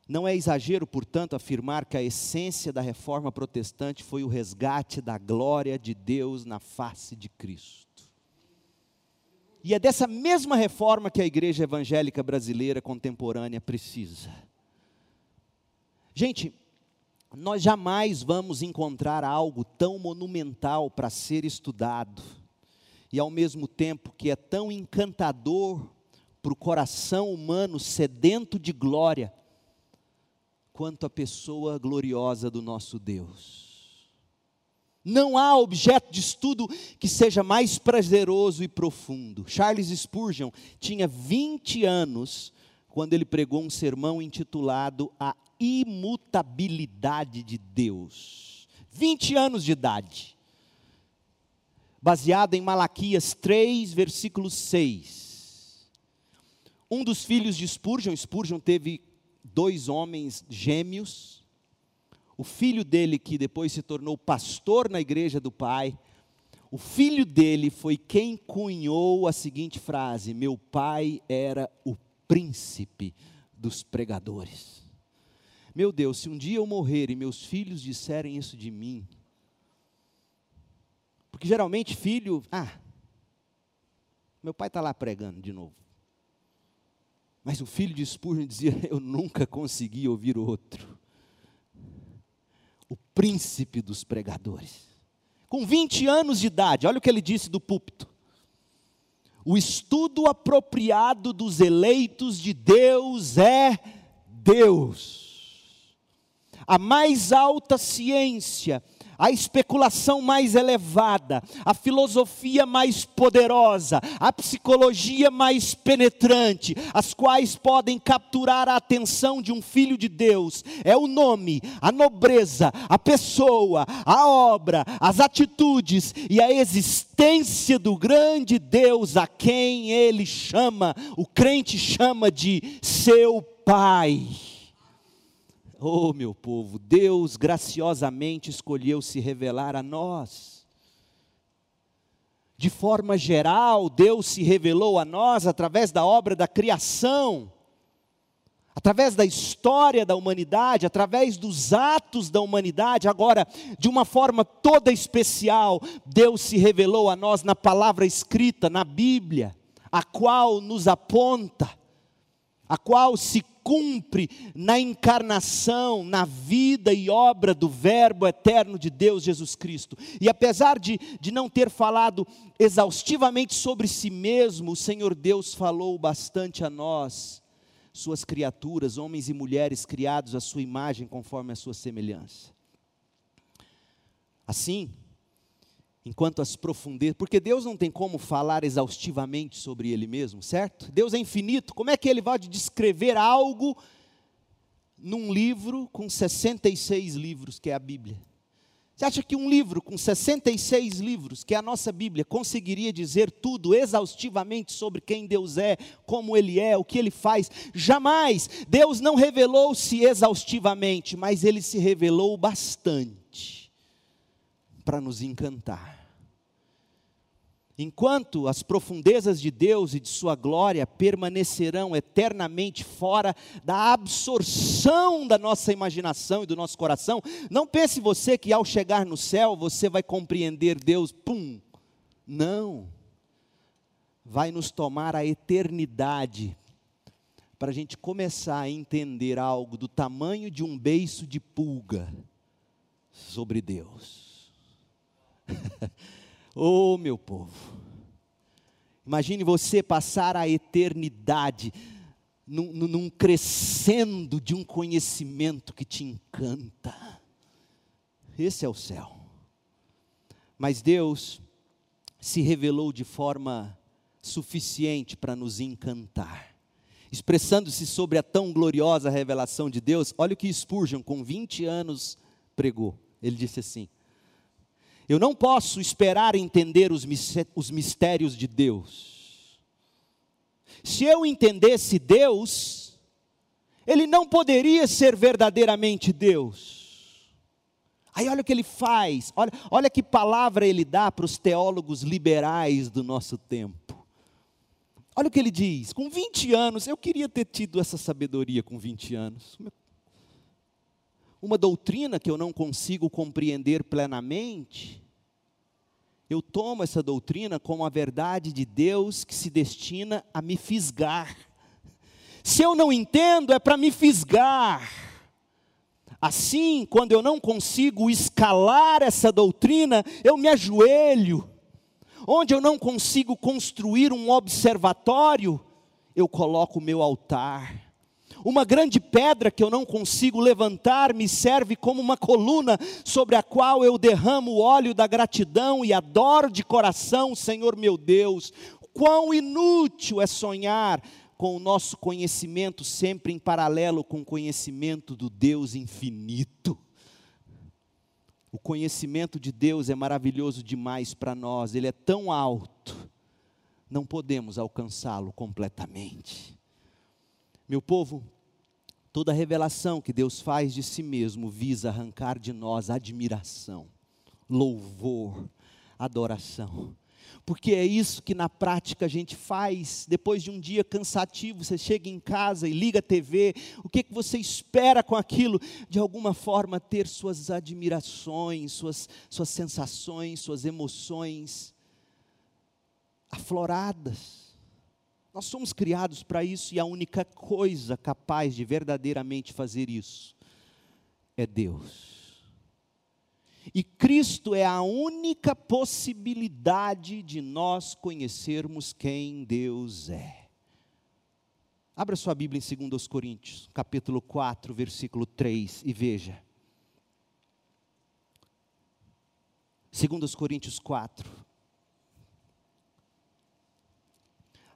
Não é exagero, portanto, afirmar que a essência da reforma protestante foi o resgate da glória de Deus na face de Cristo. E é dessa mesma reforma que a igreja evangélica brasileira contemporânea precisa. Gente, nós jamais vamos encontrar algo tão monumental para ser estudado, e ao mesmo tempo que é tão encantador para o coração humano sedento de glória, quanto a pessoa gloriosa do nosso Deus. Não há objeto de estudo que seja mais prazeroso e profundo. Charles Spurgeon tinha 20 anos quando ele pregou um sermão intitulado A imutabilidade de Deus. 20 anos de idade. Baseado em Malaquias 3, versículo 6. Um dos filhos de Spurgeon, Spurgeon teve dois homens gêmeos. O filho dele, que depois se tornou pastor na igreja do pai, o filho dele foi quem cunhou a seguinte frase: Meu pai era o príncipe dos pregadores. Meu Deus, se um dia eu morrer e meus filhos disserem isso de mim, porque geralmente filho, ah, meu pai está lá pregando de novo. Mas o filho de Spurgeon dizia: Eu nunca consegui ouvir outro. Príncipe dos pregadores. Com 20 anos de idade, olha o que ele disse do púlpito o estudo apropriado dos eleitos de Deus é Deus. A mais alta ciência a especulação mais elevada, a filosofia mais poderosa, a psicologia mais penetrante, as quais podem capturar a atenção de um filho de Deus, é o nome, a nobreza, a pessoa, a obra, as atitudes e a existência do grande Deus a quem ele chama, o crente chama de seu Pai. Oh, meu povo, Deus graciosamente escolheu se revelar a nós. De forma geral, Deus se revelou a nós através da obra da criação, através da história da humanidade, através dos atos da humanidade. Agora, de uma forma toda especial, Deus se revelou a nós na palavra escrita, na Bíblia, a qual nos aponta, a qual se cumpre na encarnação, na vida e obra do Verbo eterno de Deus Jesus Cristo. E apesar de, de não ter falado exaustivamente sobre si mesmo, o Senhor Deus falou bastante a nós, suas criaturas, homens e mulheres criados à sua imagem conforme a sua semelhança. Assim, enquanto as profundezas, porque Deus não tem como falar exaustivamente sobre Ele mesmo, certo? Deus é infinito, como é que Ele vai descrever algo num livro com 66 livros, que é a Bíblia? Você acha que um livro com 66 livros, que é a nossa Bíblia, conseguiria dizer tudo exaustivamente sobre quem Deus é, como Ele é, o que Ele faz? Jamais! Deus não revelou-se exaustivamente, mas Ele se revelou bastante para nos encantar. Enquanto as profundezas de Deus e de Sua glória permanecerão eternamente fora da absorção da nossa imaginação e do nosso coração, não pense você que ao chegar no céu você vai compreender Deus, pum. Não. Vai nos tomar a eternidade para a gente começar a entender algo do tamanho de um beiço de pulga sobre Deus. Oh, meu povo, imagine você passar a eternidade num, num crescendo de um conhecimento que te encanta. Esse é o céu. Mas Deus se revelou de forma suficiente para nos encantar. Expressando-se sobre a tão gloriosa revelação de Deus, olha o que Spurgeon, com 20 anos, pregou. Ele disse assim: eu não posso esperar entender os mistérios de Deus. Se eu entendesse Deus, Ele não poderia ser verdadeiramente Deus. Aí olha o que ele faz, olha, olha que palavra ele dá para os teólogos liberais do nosso tempo. Olha o que ele diz: com 20 anos, eu queria ter tido essa sabedoria com 20 anos. Uma doutrina que eu não consigo compreender plenamente, eu tomo essa doutrina como a verdade de Deus que se destina a me fisgar. Se eu não entendo, é para me fisgar. Assim, quando eu não consigo escalar essa doutrina, eu me ajoelho. Onde eu não consigo construir um observatório, eu coloco o meu altar uma grande pedra que eu não consigo levantar me serve como uma coluna sobre a qual eu derramo o óleo da gratidão e adoro de coração, Senhor meu Deus. Quão inútil é sonhar com o nosso conhecimento sempre em paralelo com o conhecimento do Deus infinito. O conhecimento de Deus é maravilhoso demais para nós, ele é tão alto, não podemos alcançá-lo completamente. Meu povo, toda revelação que Deus faz de si mesmo visa arrancar de nós admiração, louvor, adoração porque é isso que na prática a gente faz. Depois de um dia cansativo, você chega em casa e liga a TV, o que, que você espera com aquilo? De alguma forma ter suas admirações, suas, suas sensações, suas emoções afloradas. Nós somos criados para isso e a única coisa capaz de verdadeiramente fazer isso é Deus. E Cristo é a única possibilidade de nós conhecermos quem Deus é. Abra sua Bíblia em 2 Coríntios, capítulo 4, versículo 3 e veja. 2 Coríntios 4.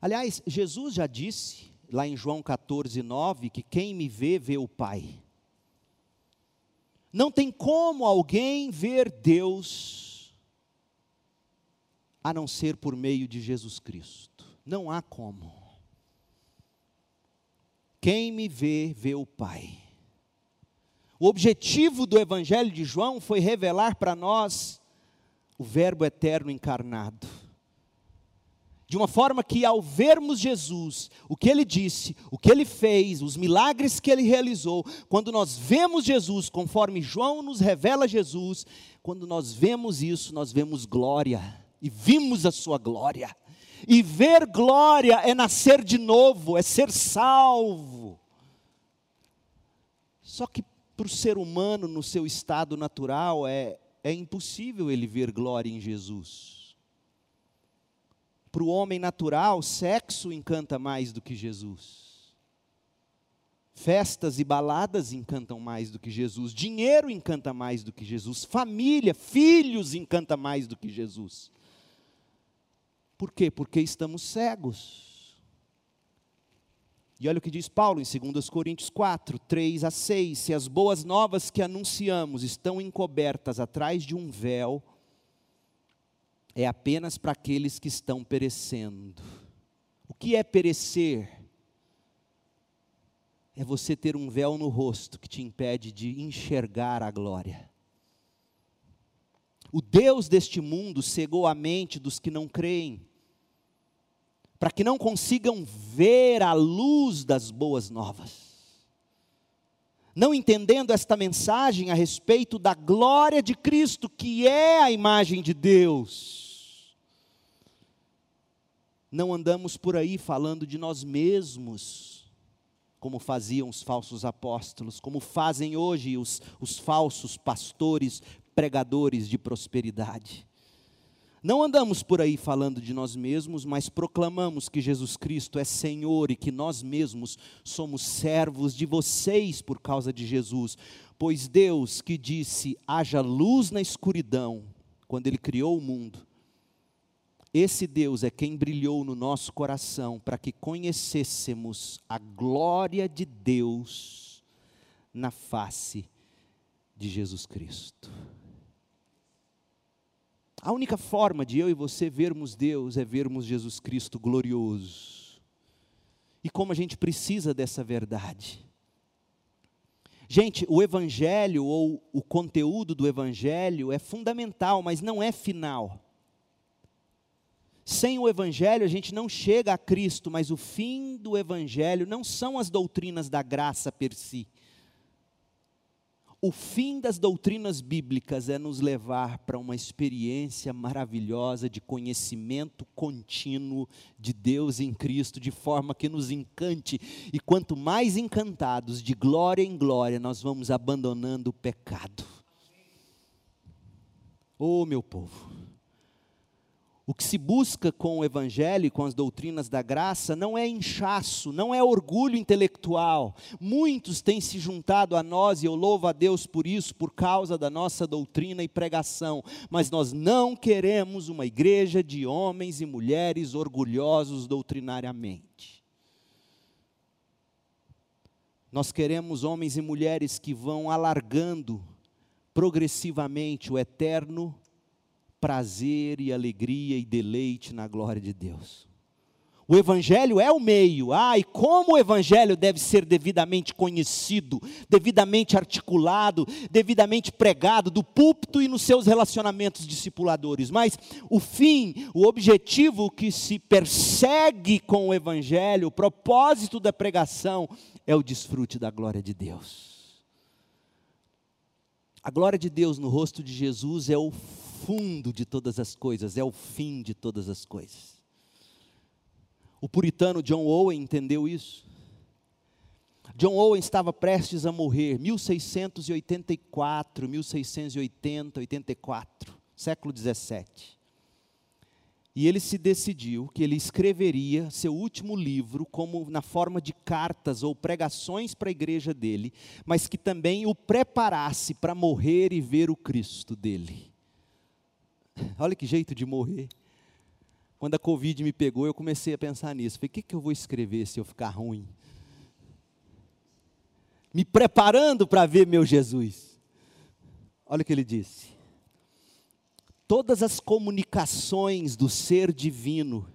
Aliás, Jesus já disse, lá em João 14, 9, que quem me vê, vê o Pai. Não tem como alguém ver Deus a não ser por meio de Jesus Cristo. Não há como. Quem me vê, vê o Pai. O objetivo do Evangelho de João foi revelar para nós o Verbo eterno encarnado de uma forma que ao vermos Jesus, o que ele disse, o que ele fez, os milagres que ele realizou, quando nós vemos Jesus, conforme João nos revela Jesus, quando nós vemos isso, nós vemos glória e vimos a sua glória. E ver glória é nascer de novo, é ser salvo. Só que para o ser humano, no seu estado natural, é, é impossível ele ver glória em Jesus. Para o homem natural, sexo encanta mais do que Jesus. Festas e baladas encantam mais do que Jesus. Dinheiro encanta mais do que Jesus. Família, filhos encanta mais do que Jesus. Por quê? Porque estamos cegos. E olha o que diz Paulo em 2 Coríntios 4, 3 a 6. Se as boas novas que anunciamos estão encobertas atrás de um véu, é apenas para aqueles que estão perecendo. O que é perecer? É você ter um véu no rosto que te impede de enxergar a glória. O Deus deste mundo cegou a mente dos que não creem, para que não consigam ver a luz das boas novas. Não entendendo esta mensagem a respeito da glória de Cristo, que é a imagem de Deus não andamos por aí falando de nós mesmos, como faziam os falsos apóstolos, como fazem hoje os, os falsos pastores, pregadores de prosperidade. Não andamos por aí falando de nós mesmos, mas proclamamos que Jesus Cristo é Senhor e que nós mesmos somos servos de vocês por causa de Jesus. Pois Deus que disse: haja luz na escuridão, quando Ele criou o mundo, esse Deus é quem brilhou no nosso coração para que conhecêssemos a glória de Deus na face de Jesus Cristo. A única forma de eu e você vermos Deus é vermos Jesus Cristo glorioso. E como a gente precisa dessa verdade. Gente, o Evangelho ou o conteúdo do Evangelho é fundamental, mas não é final. Sem o Evangelho a gente não chega a Cristo, mas o fim do Evangelho não são as doutrinas da graça per si. O fim das doutrinas bíblicas é nos levar para uma experiência maravilhosa de conhecimento contínuo de Deus em Cristo, de forma que nos encante, e quanto mais encantados, de glória em glória, nós vamos abandonando o pecado. Oh, meu povo, o que se busca com o Evangelho e com as doutrinas da graça não é inchaço, não é orgulho intelectual. Muitos têm se juntado a nós e eu louvo a Deus por isso, por causa da nossa doutrina e pregação. Mas nós não queremos uma igreja de homens e mulheres orgulhosos doutrinariamente. Nós queremos homens e mulheres que vão alargando progressivamente o eterno prazer e alegria e deleite na glória de Deus. O Evangelho é o meio. Ah, e como o Evangelho deve ser devidamente conhecido, devidamente articulado, devidamente pregado do púlpito e nos seus relacionamentos discipuladores. Mas o fim, o objetivo que se persegue com o Evangelho, o propósito da pregação, é o desfrute da glória de Deus. A glória de Deus no rosto de Jesus é o fundo de todas as coisas, é o fim de todas as coisas. O puritano John Owen entendeu isso. John Owen estava prestes a morrer, 1684, 1680, 84, século 17. E ele se decidiu que ele escreveria seu último livro como na forma de cartas ou pregações para a igreja dele, mas que também o preparasse para morrer e ver o Cristo dele. Olha que jeito de morrer. Quando a Covid me pegou, eu comecei a pensar nisso. Falei, o que, que eu vou escrever se eu ficar ruim? Me preparando para ver meu Jesus. Olha o que ele disse. Todas as comunicações do ser divino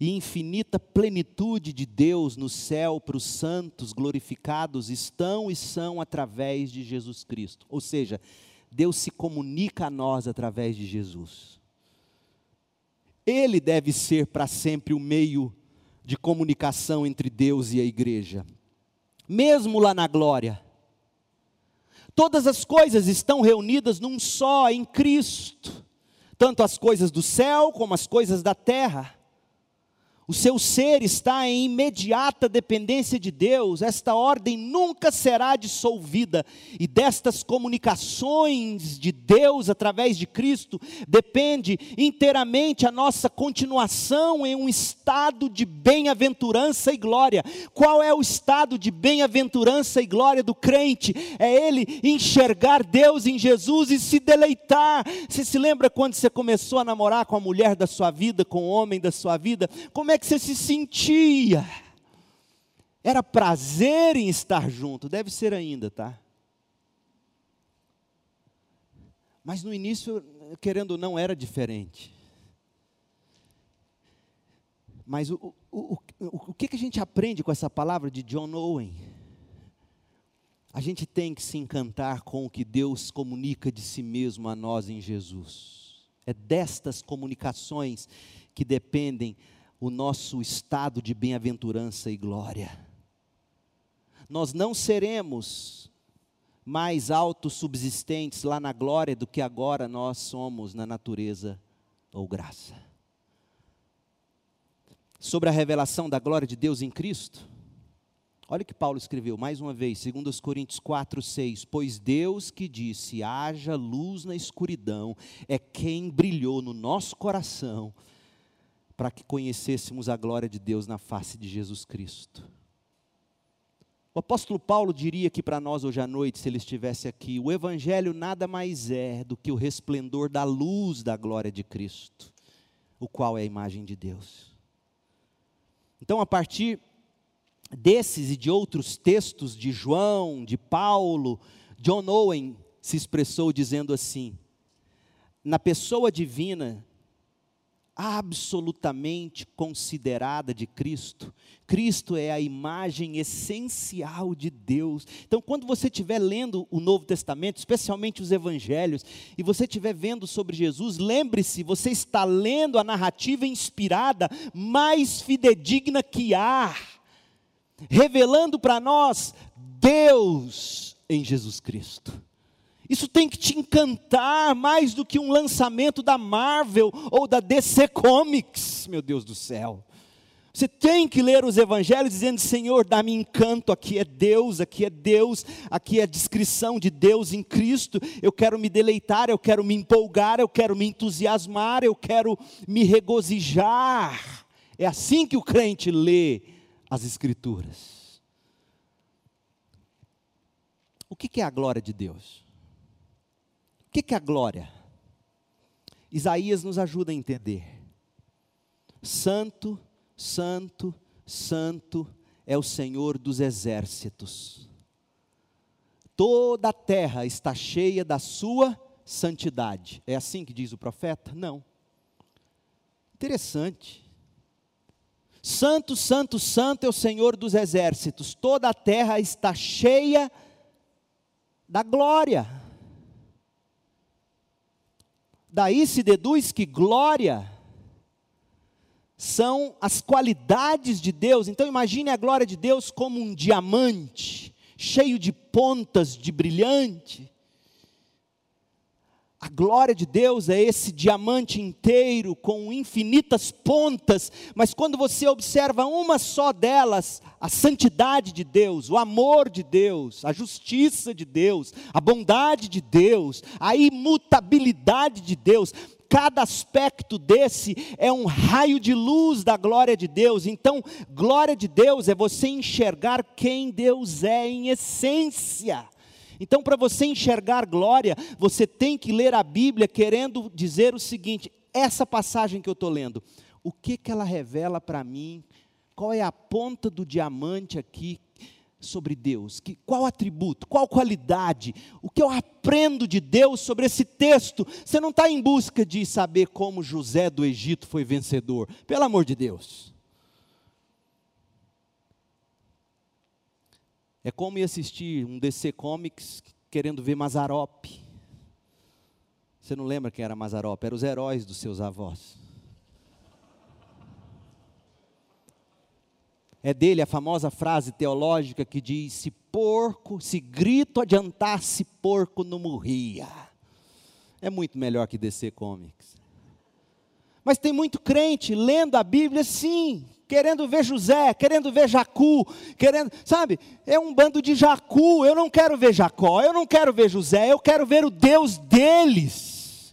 e infinita plenitude de Deus no céu para os santos glorificados estão e são através de Jesus Cristo. Ou seja, Deus se comunica a nós através de Jesus. Ele deve ser para sempre o meio de comunicação entre Deus e a igreja, mesmo lá na glória. Todas as coisas estão reunidas num só, em Cristo, tanto as coisas do céu como as coisas da terra. O seu ser está em imediata dependência de Deus, esta ordem nunca será dissolvida, e destas comunicações de Deus através de Cristo depende inteiramente a nossa continuação em um estado de bem-aventurança e glória. Qual é o estado de bem-aventurança e glória do crente? É ele enxergar Deus em Jesus e se deleitar. Você se lembra quando você começou a namorar com a mulher da sua vida, com o homem da sua vida? Como é que você se sentia. Era prazer em estar junto, deve ser ainda, tá? Mas no início, querendo ou não, era diferente. Mas o, o, o, o que, que a gente aprende com essa palavra de John Owen? A gente tem que se encantar com o que Deus comunica de si mesmo a nós em Jesus. É destas comunicações que dependem o nosso estado de bem-aventurança e glória. Nós não seremos mais autossubsistentes lá na glória do que agora nós somos na natureza ou graça. Sobre a revelação da glória de Deus em Cristo, olha o que Paulo escreveu mais uma vez, 2 Coríntios 4, 6. Pois Deus que disse: haja luz na escuridão, é quem brilhou no nosso coração para que conhecêssemos a glória de Deus na face de Jesus Cristo. O apóstolo Paulo diria aqui para nós hoje à noite, se ele estivesse aqui, o Evangelho nada mais é do que o resplendor da luz da glória de Cristo, o qual é a imagem de Deus. Então, a partir desses e de outros textos de João, de Paulo, John Owen se expressou dizendo assim: na pessoa divina absolutamente considerada de Cristo. Cristo é a imagem essencial de Deus. Então, quando você estiver lendo o Novo Testamento, especialmente os Evangelhos, e você estiver vendo sobre Jesus, lembre-se, você está lendo a narrativa inspirada mais fidedigna que há, revelando para nós Deus em Jesus Cristo. Isso tem que te encantar mais do que um lançamento da Marvel ou da DC Comics, meu Deus do céu. Você tem que ler os evangelhos dizendo: Senhor, dá-me encanto. Aqui é Deus, aqui é Deus, aqui é a descrição de Deus em Cristo. Eu quero me deleitar, eu quero me empolgar, eu quero me entusiasmar, eu quero me regozijar. É assim que o crente lê as Escrituras. O que é a glória de Deus? O que é a glória? Isaías nos ajuda a entender. Santo, santo, santo é o Senhor dos exércitos. Toda a terra está cheia da sua santidade. É assim que diz o profeta? Não. Interessante. Santo, santo, santo é o Senhor dos exércitos. Toda a terra está cheia da glória. Daí se deduz que glória são as qualidades de Deus. Então imagine a glória de Deus como um diamante, cheio de pontas de brilhante. A glória de Deus é esse diamante inteiro com infinitas pontas, mas quando você observa uma só delas, a santidade de Deus, o amor de Deus, a justiça de Deus, a bondade de Deus, a imutabilidade de Deus, cada aspecto desse é um raio de luz da glória de Deus. Então, glória de Deus é você enxergar quem Deus é em essência. Então, para você enxergar glória, você tem que ler a Bíblia querendo dizer o seguinte: essa passagem que eu estou lendo, o que, que ela revela para mim? Qual é a ponta do diamante aqui sobre Deus? Que, qual atributo, qual qualidade? O que eu aprendo de Deus sobre esse texto? Você não está em busca de saber como José do Egito foi vencedor, pelo amor de Deus. É como ir assistir um DC Comics querendo ver Mazarop. Você não lembra quem era Mazarop? Eram os heróis dos seus avós. É dele a famosa frase teológica que diz: se porco, se grito adiantasse, porco não morria. É muito melhor que DC Comics. Mas tem muito crente lendo a Bíblia, sim, querendo ver José, querendo ver Jacu, querendo, sabe? É um bando de Jacu. Eu não quero ver Jacó, eu não quero ver José, eu quero ver o Deus deles.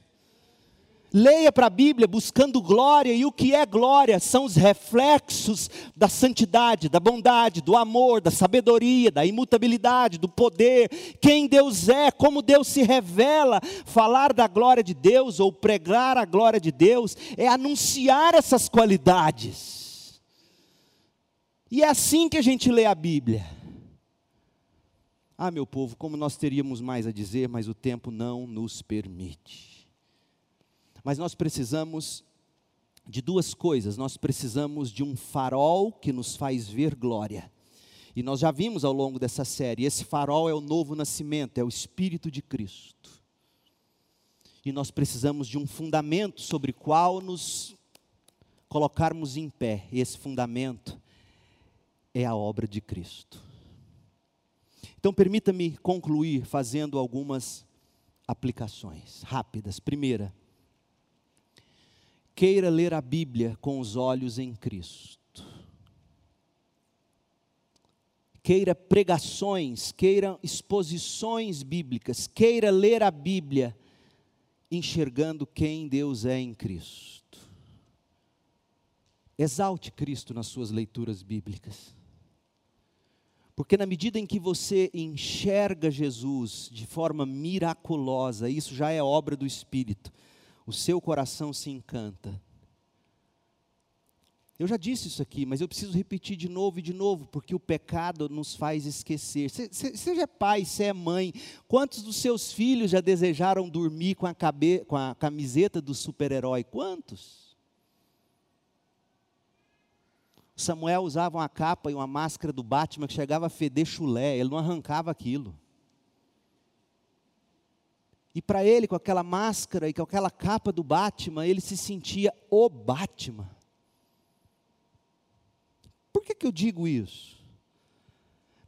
Leia para a Bíblia buscando glória, e o que é glória? São os reflexos da santidade, da bondade, do amor, da sabedoria, da imutabilidade, do poder, quem Deus é, como Deus se revela. Falar da glória de Deus ou pregar a glória de Deus é anunciar essas qualidades. E é assim que a gente lê a Bíblia. Ah, meu povo, como nós teríamos mais a dizer, mas o tempo não nos permite. Mas nós precisamos de duas coisas. Nós precisamos de um farol que nos faz ver glória. E nós já vimos ao longo dessa série, esse farol é o novo nascimento, é o Espírito de Cristo. E nós precisamos de um fundamento sobre qual nos colocarmos em pé. E esse fundamento é a obra de Cristo. Então, permita-me concluir fazendo algumas aplicações rápidas. Primeira, queira ler a Bíblia com os olhos em Cristo. Queira pregações, queira exposições bíblicas, queira ler a Bíblia enxergando quem Deus é em Cristo. Exalte Cristo nas suas leituras bíblicas. Porque na medida em que você enxerga Jesus de forma miraculosa, isso já é obra do Espírito, o seu coração se encanta. Eu já disse isso aqui, mas eu preciso repetir de novo e de novo, porque o pecado nos faz esquecer. Seja é pai, se é mãe, quantos dos seus filhos já desejaram dormir com a, cabe, com a camiseta do super-herói? Quantos? Samuel usava uma capa e uma máscara do Batman que chegava a feder chulé, ele não arrancava aquilo. E para ele, com aquela máscara e com aquela capa do Batman, ele se sentia o Batman. Por que, que eu digo isso?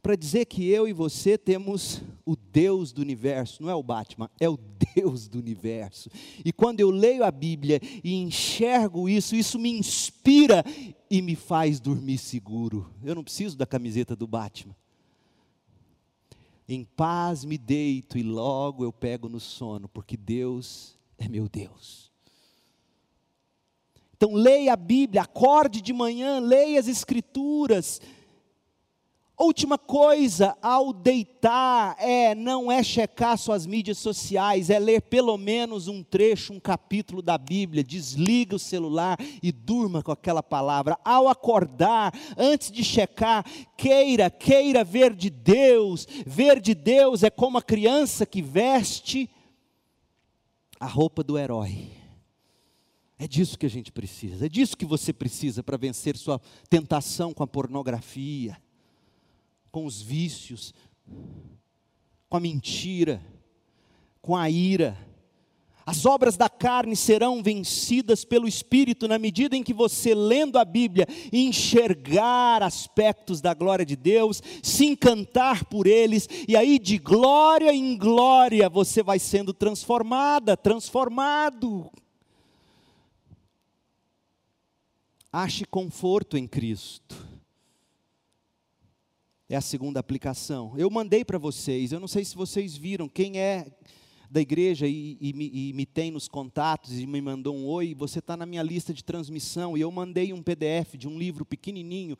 Para dizer que eu e você temos o Deus do universo, não é o Batman, é o Deus do universo. E quando eu leio a Bíblia e enxergo isso, isso me inspira e me faz dormir seguro. Eu não preciso da camiseta do Batman. Em paz me deito e logo eu pego no sono, porque Deus é meu Deus. Então leia a Bíblia, acorde de manhã, leia as Escrituras Última coisa ao deitar é não é checar suas mídias sociais, é ler pelo menos um trecho, um capítulo da Bíblia. Desliga o celular e durma com aquela palavra. Ao acordar, antes de checar, queira, queira ver de Deus. Ver de Deus é como a criança que veste a roupa do herói. É disso que a gente precisa, é disso que você precisa para vencer sua tentação com a pornografia com os vícios, com a mentira, com a ira. As obras da carne serão vencidas pelo Espírito na medida em que você, lendo a Bíblia, enxergar aspectos da glória de Deus, se encantar por eles, e aí de glória em glória você vai sendo transformada, transformado. Ache conforto em Cristo. É a segunda aplicação. Eu mandei para vocês, eu não sei se vocês viram, quem é da igreja e, e, e, me tem nos contatos e me mandou um oi, você está na minha lista de transmissão. E eu mandei um PDF de um livro pequenininho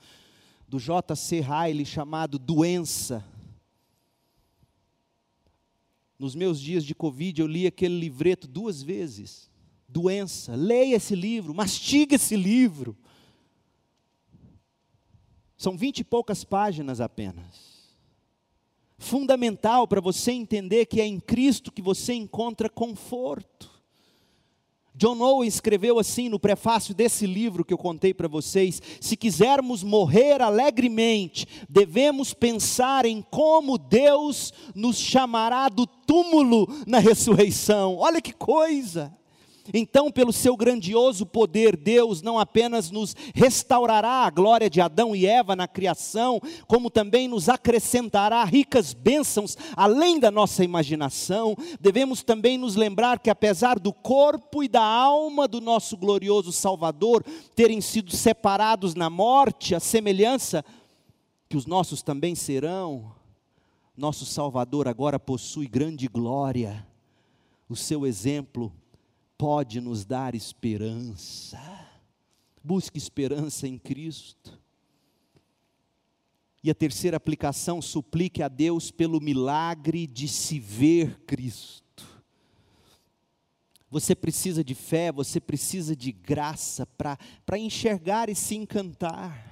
do J.C. Riley chamado Doença. Nos meus dias de Covid, eu li aquele livreto duas vezes. Doença. Leia esse livro, mastiga esse livro. São vinte e poucas páginas apenas. Fundamental para você entender que é em Cristo que você encontra conforto. John Owen escreveu assim no prefácio desse livro que eu contei para vocês: se quisermos morrer alegremente, devemos pensar em como Deus nos chamará do túmulo na ressurreição. Olha que coisa! Então, pelo seu grandioso poder, Deus não apenas nos restaurará a glória de Adão e Eva na criação, como também nos acrescentará ricas bênçãos além da nossa imaginação. Devemos também nos lembrar que, apesar do corpo e da alma do nosso glorioso Salvador terem sido separados na morte, a semelhança que os nossos também serão, nosso Salvador agora possui grande glória. O seu exemplo pode nos dar esperança. Busque esperança em Cristo. E a terceira aplicação, suplique a Deus pelo milagre de se ver Cristo. Você precisa de fé, você precisa de graça para enxergar e se encantar.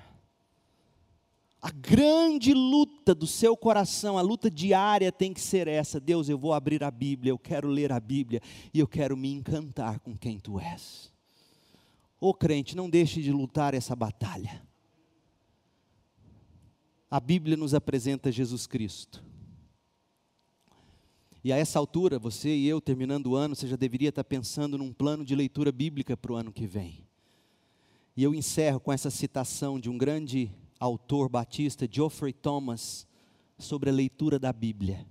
A grande luta do seu coração, a luta diária tem que ser essa: Deus, eu vou abrir a Bíblia, eu quero ler a Bíblia e eu quero me encantar com quem tu és. Ô crente, não deixe de lutar essa batalha. A Bíblia nos apresenta Jesus Cristo. E a essa altura, você e eu, terminando o ano, você já deveria estar pensando num plano de leitura bíblica para o ano que vem. E eu encerro com essa citação de um grande autor batista Geoffrey Thomas sobre a leitura da Bíblia.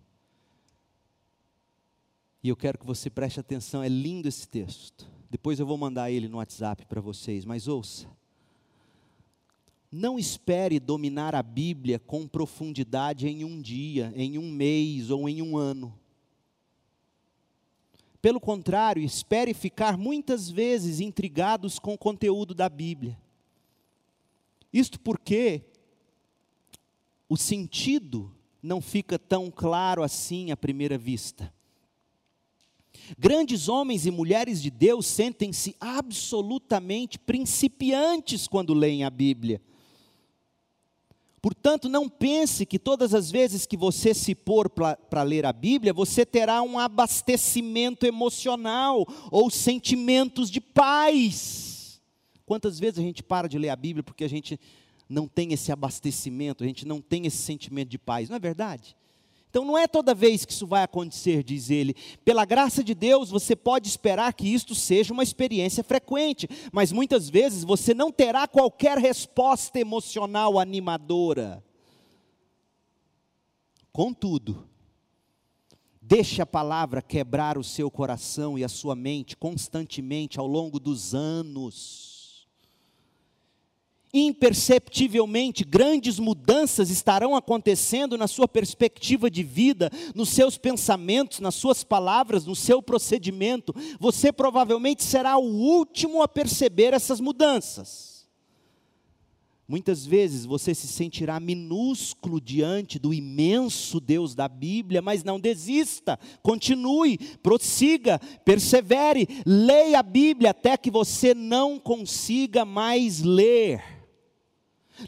E eu quero que você preste atenção, é lindo esse texto. Depois eu vou mandar ele no WhatsApp para vocês, mas ouça. Não espere dominar a Bíblia com profundidade em um dia, em um mês ou em um ano. Pelo contrário, espere ficar muitas vezes intrigados com o conteúdo da Bíblia. Isto porque o sentido não fica tão claro assim à primeira vista. Grandes homens e mulheres de Deus sentem-se absolutamente principiantes quando leem a Bíblia. Portanto, não pense que todas as vezes que você se pôr para ler a Bíblia, você terá um abastecimento emocional ou sentimentos de paz. Quantas vezes a gente para de ler a Bíblia porque a gente não tem esse abastecimento, a gente não tem esse sentimento de paz, não é verdade? Então não é toda vez que isso vai acontecer, diz ele. Pela graça de Deus, você pode esperar que isto seja uma experiência frequente, mas muitas vezes você não terá qualquer resposta emocional animadora. Contudo, deixe a palavra quebrar o seu coração e a sua mente constantemente ao longo dos anos imperceptivelmente grandes mudanças estarão acontecendo na sua perspectiva de vida, nos seus pensamentos, nas suas palavras, no seu procedimento. Você provavelmente será o último a perceber essas mudanças. Muitas vezes você se sentirá minúsculo diante do imenso Deus da Bíblia, mas não desista, continue, prossiga, persevere, leia a Bíblia até que você não consiga mais ler.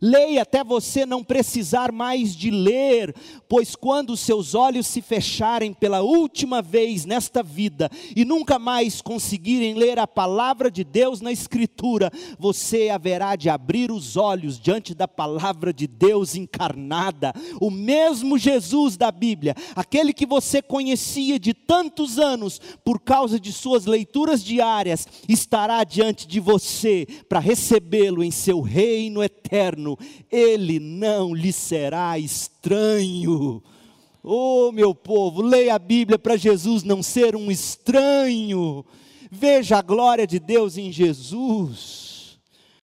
Leia até você não precisar mais de ler, pois quando seus olhos se fecharem pela última vez nesta vida e nunca mais conseguirem ler a palavra de Deus na Escritura, você haverá de abrir os olhos diante da palavra de Deus encarnada, o mesmo Jesus da Bíblia, aquele que você conhecia de tantos anos por causa de suas leituras diárias, estará diante de você para recebê-lo em seu reino eterno eterno, ele não lhe será estranho. Oh, meu povo, leia a Bíblia para Jesus não ser um estranho. Veja a glória de Deus em Jesus.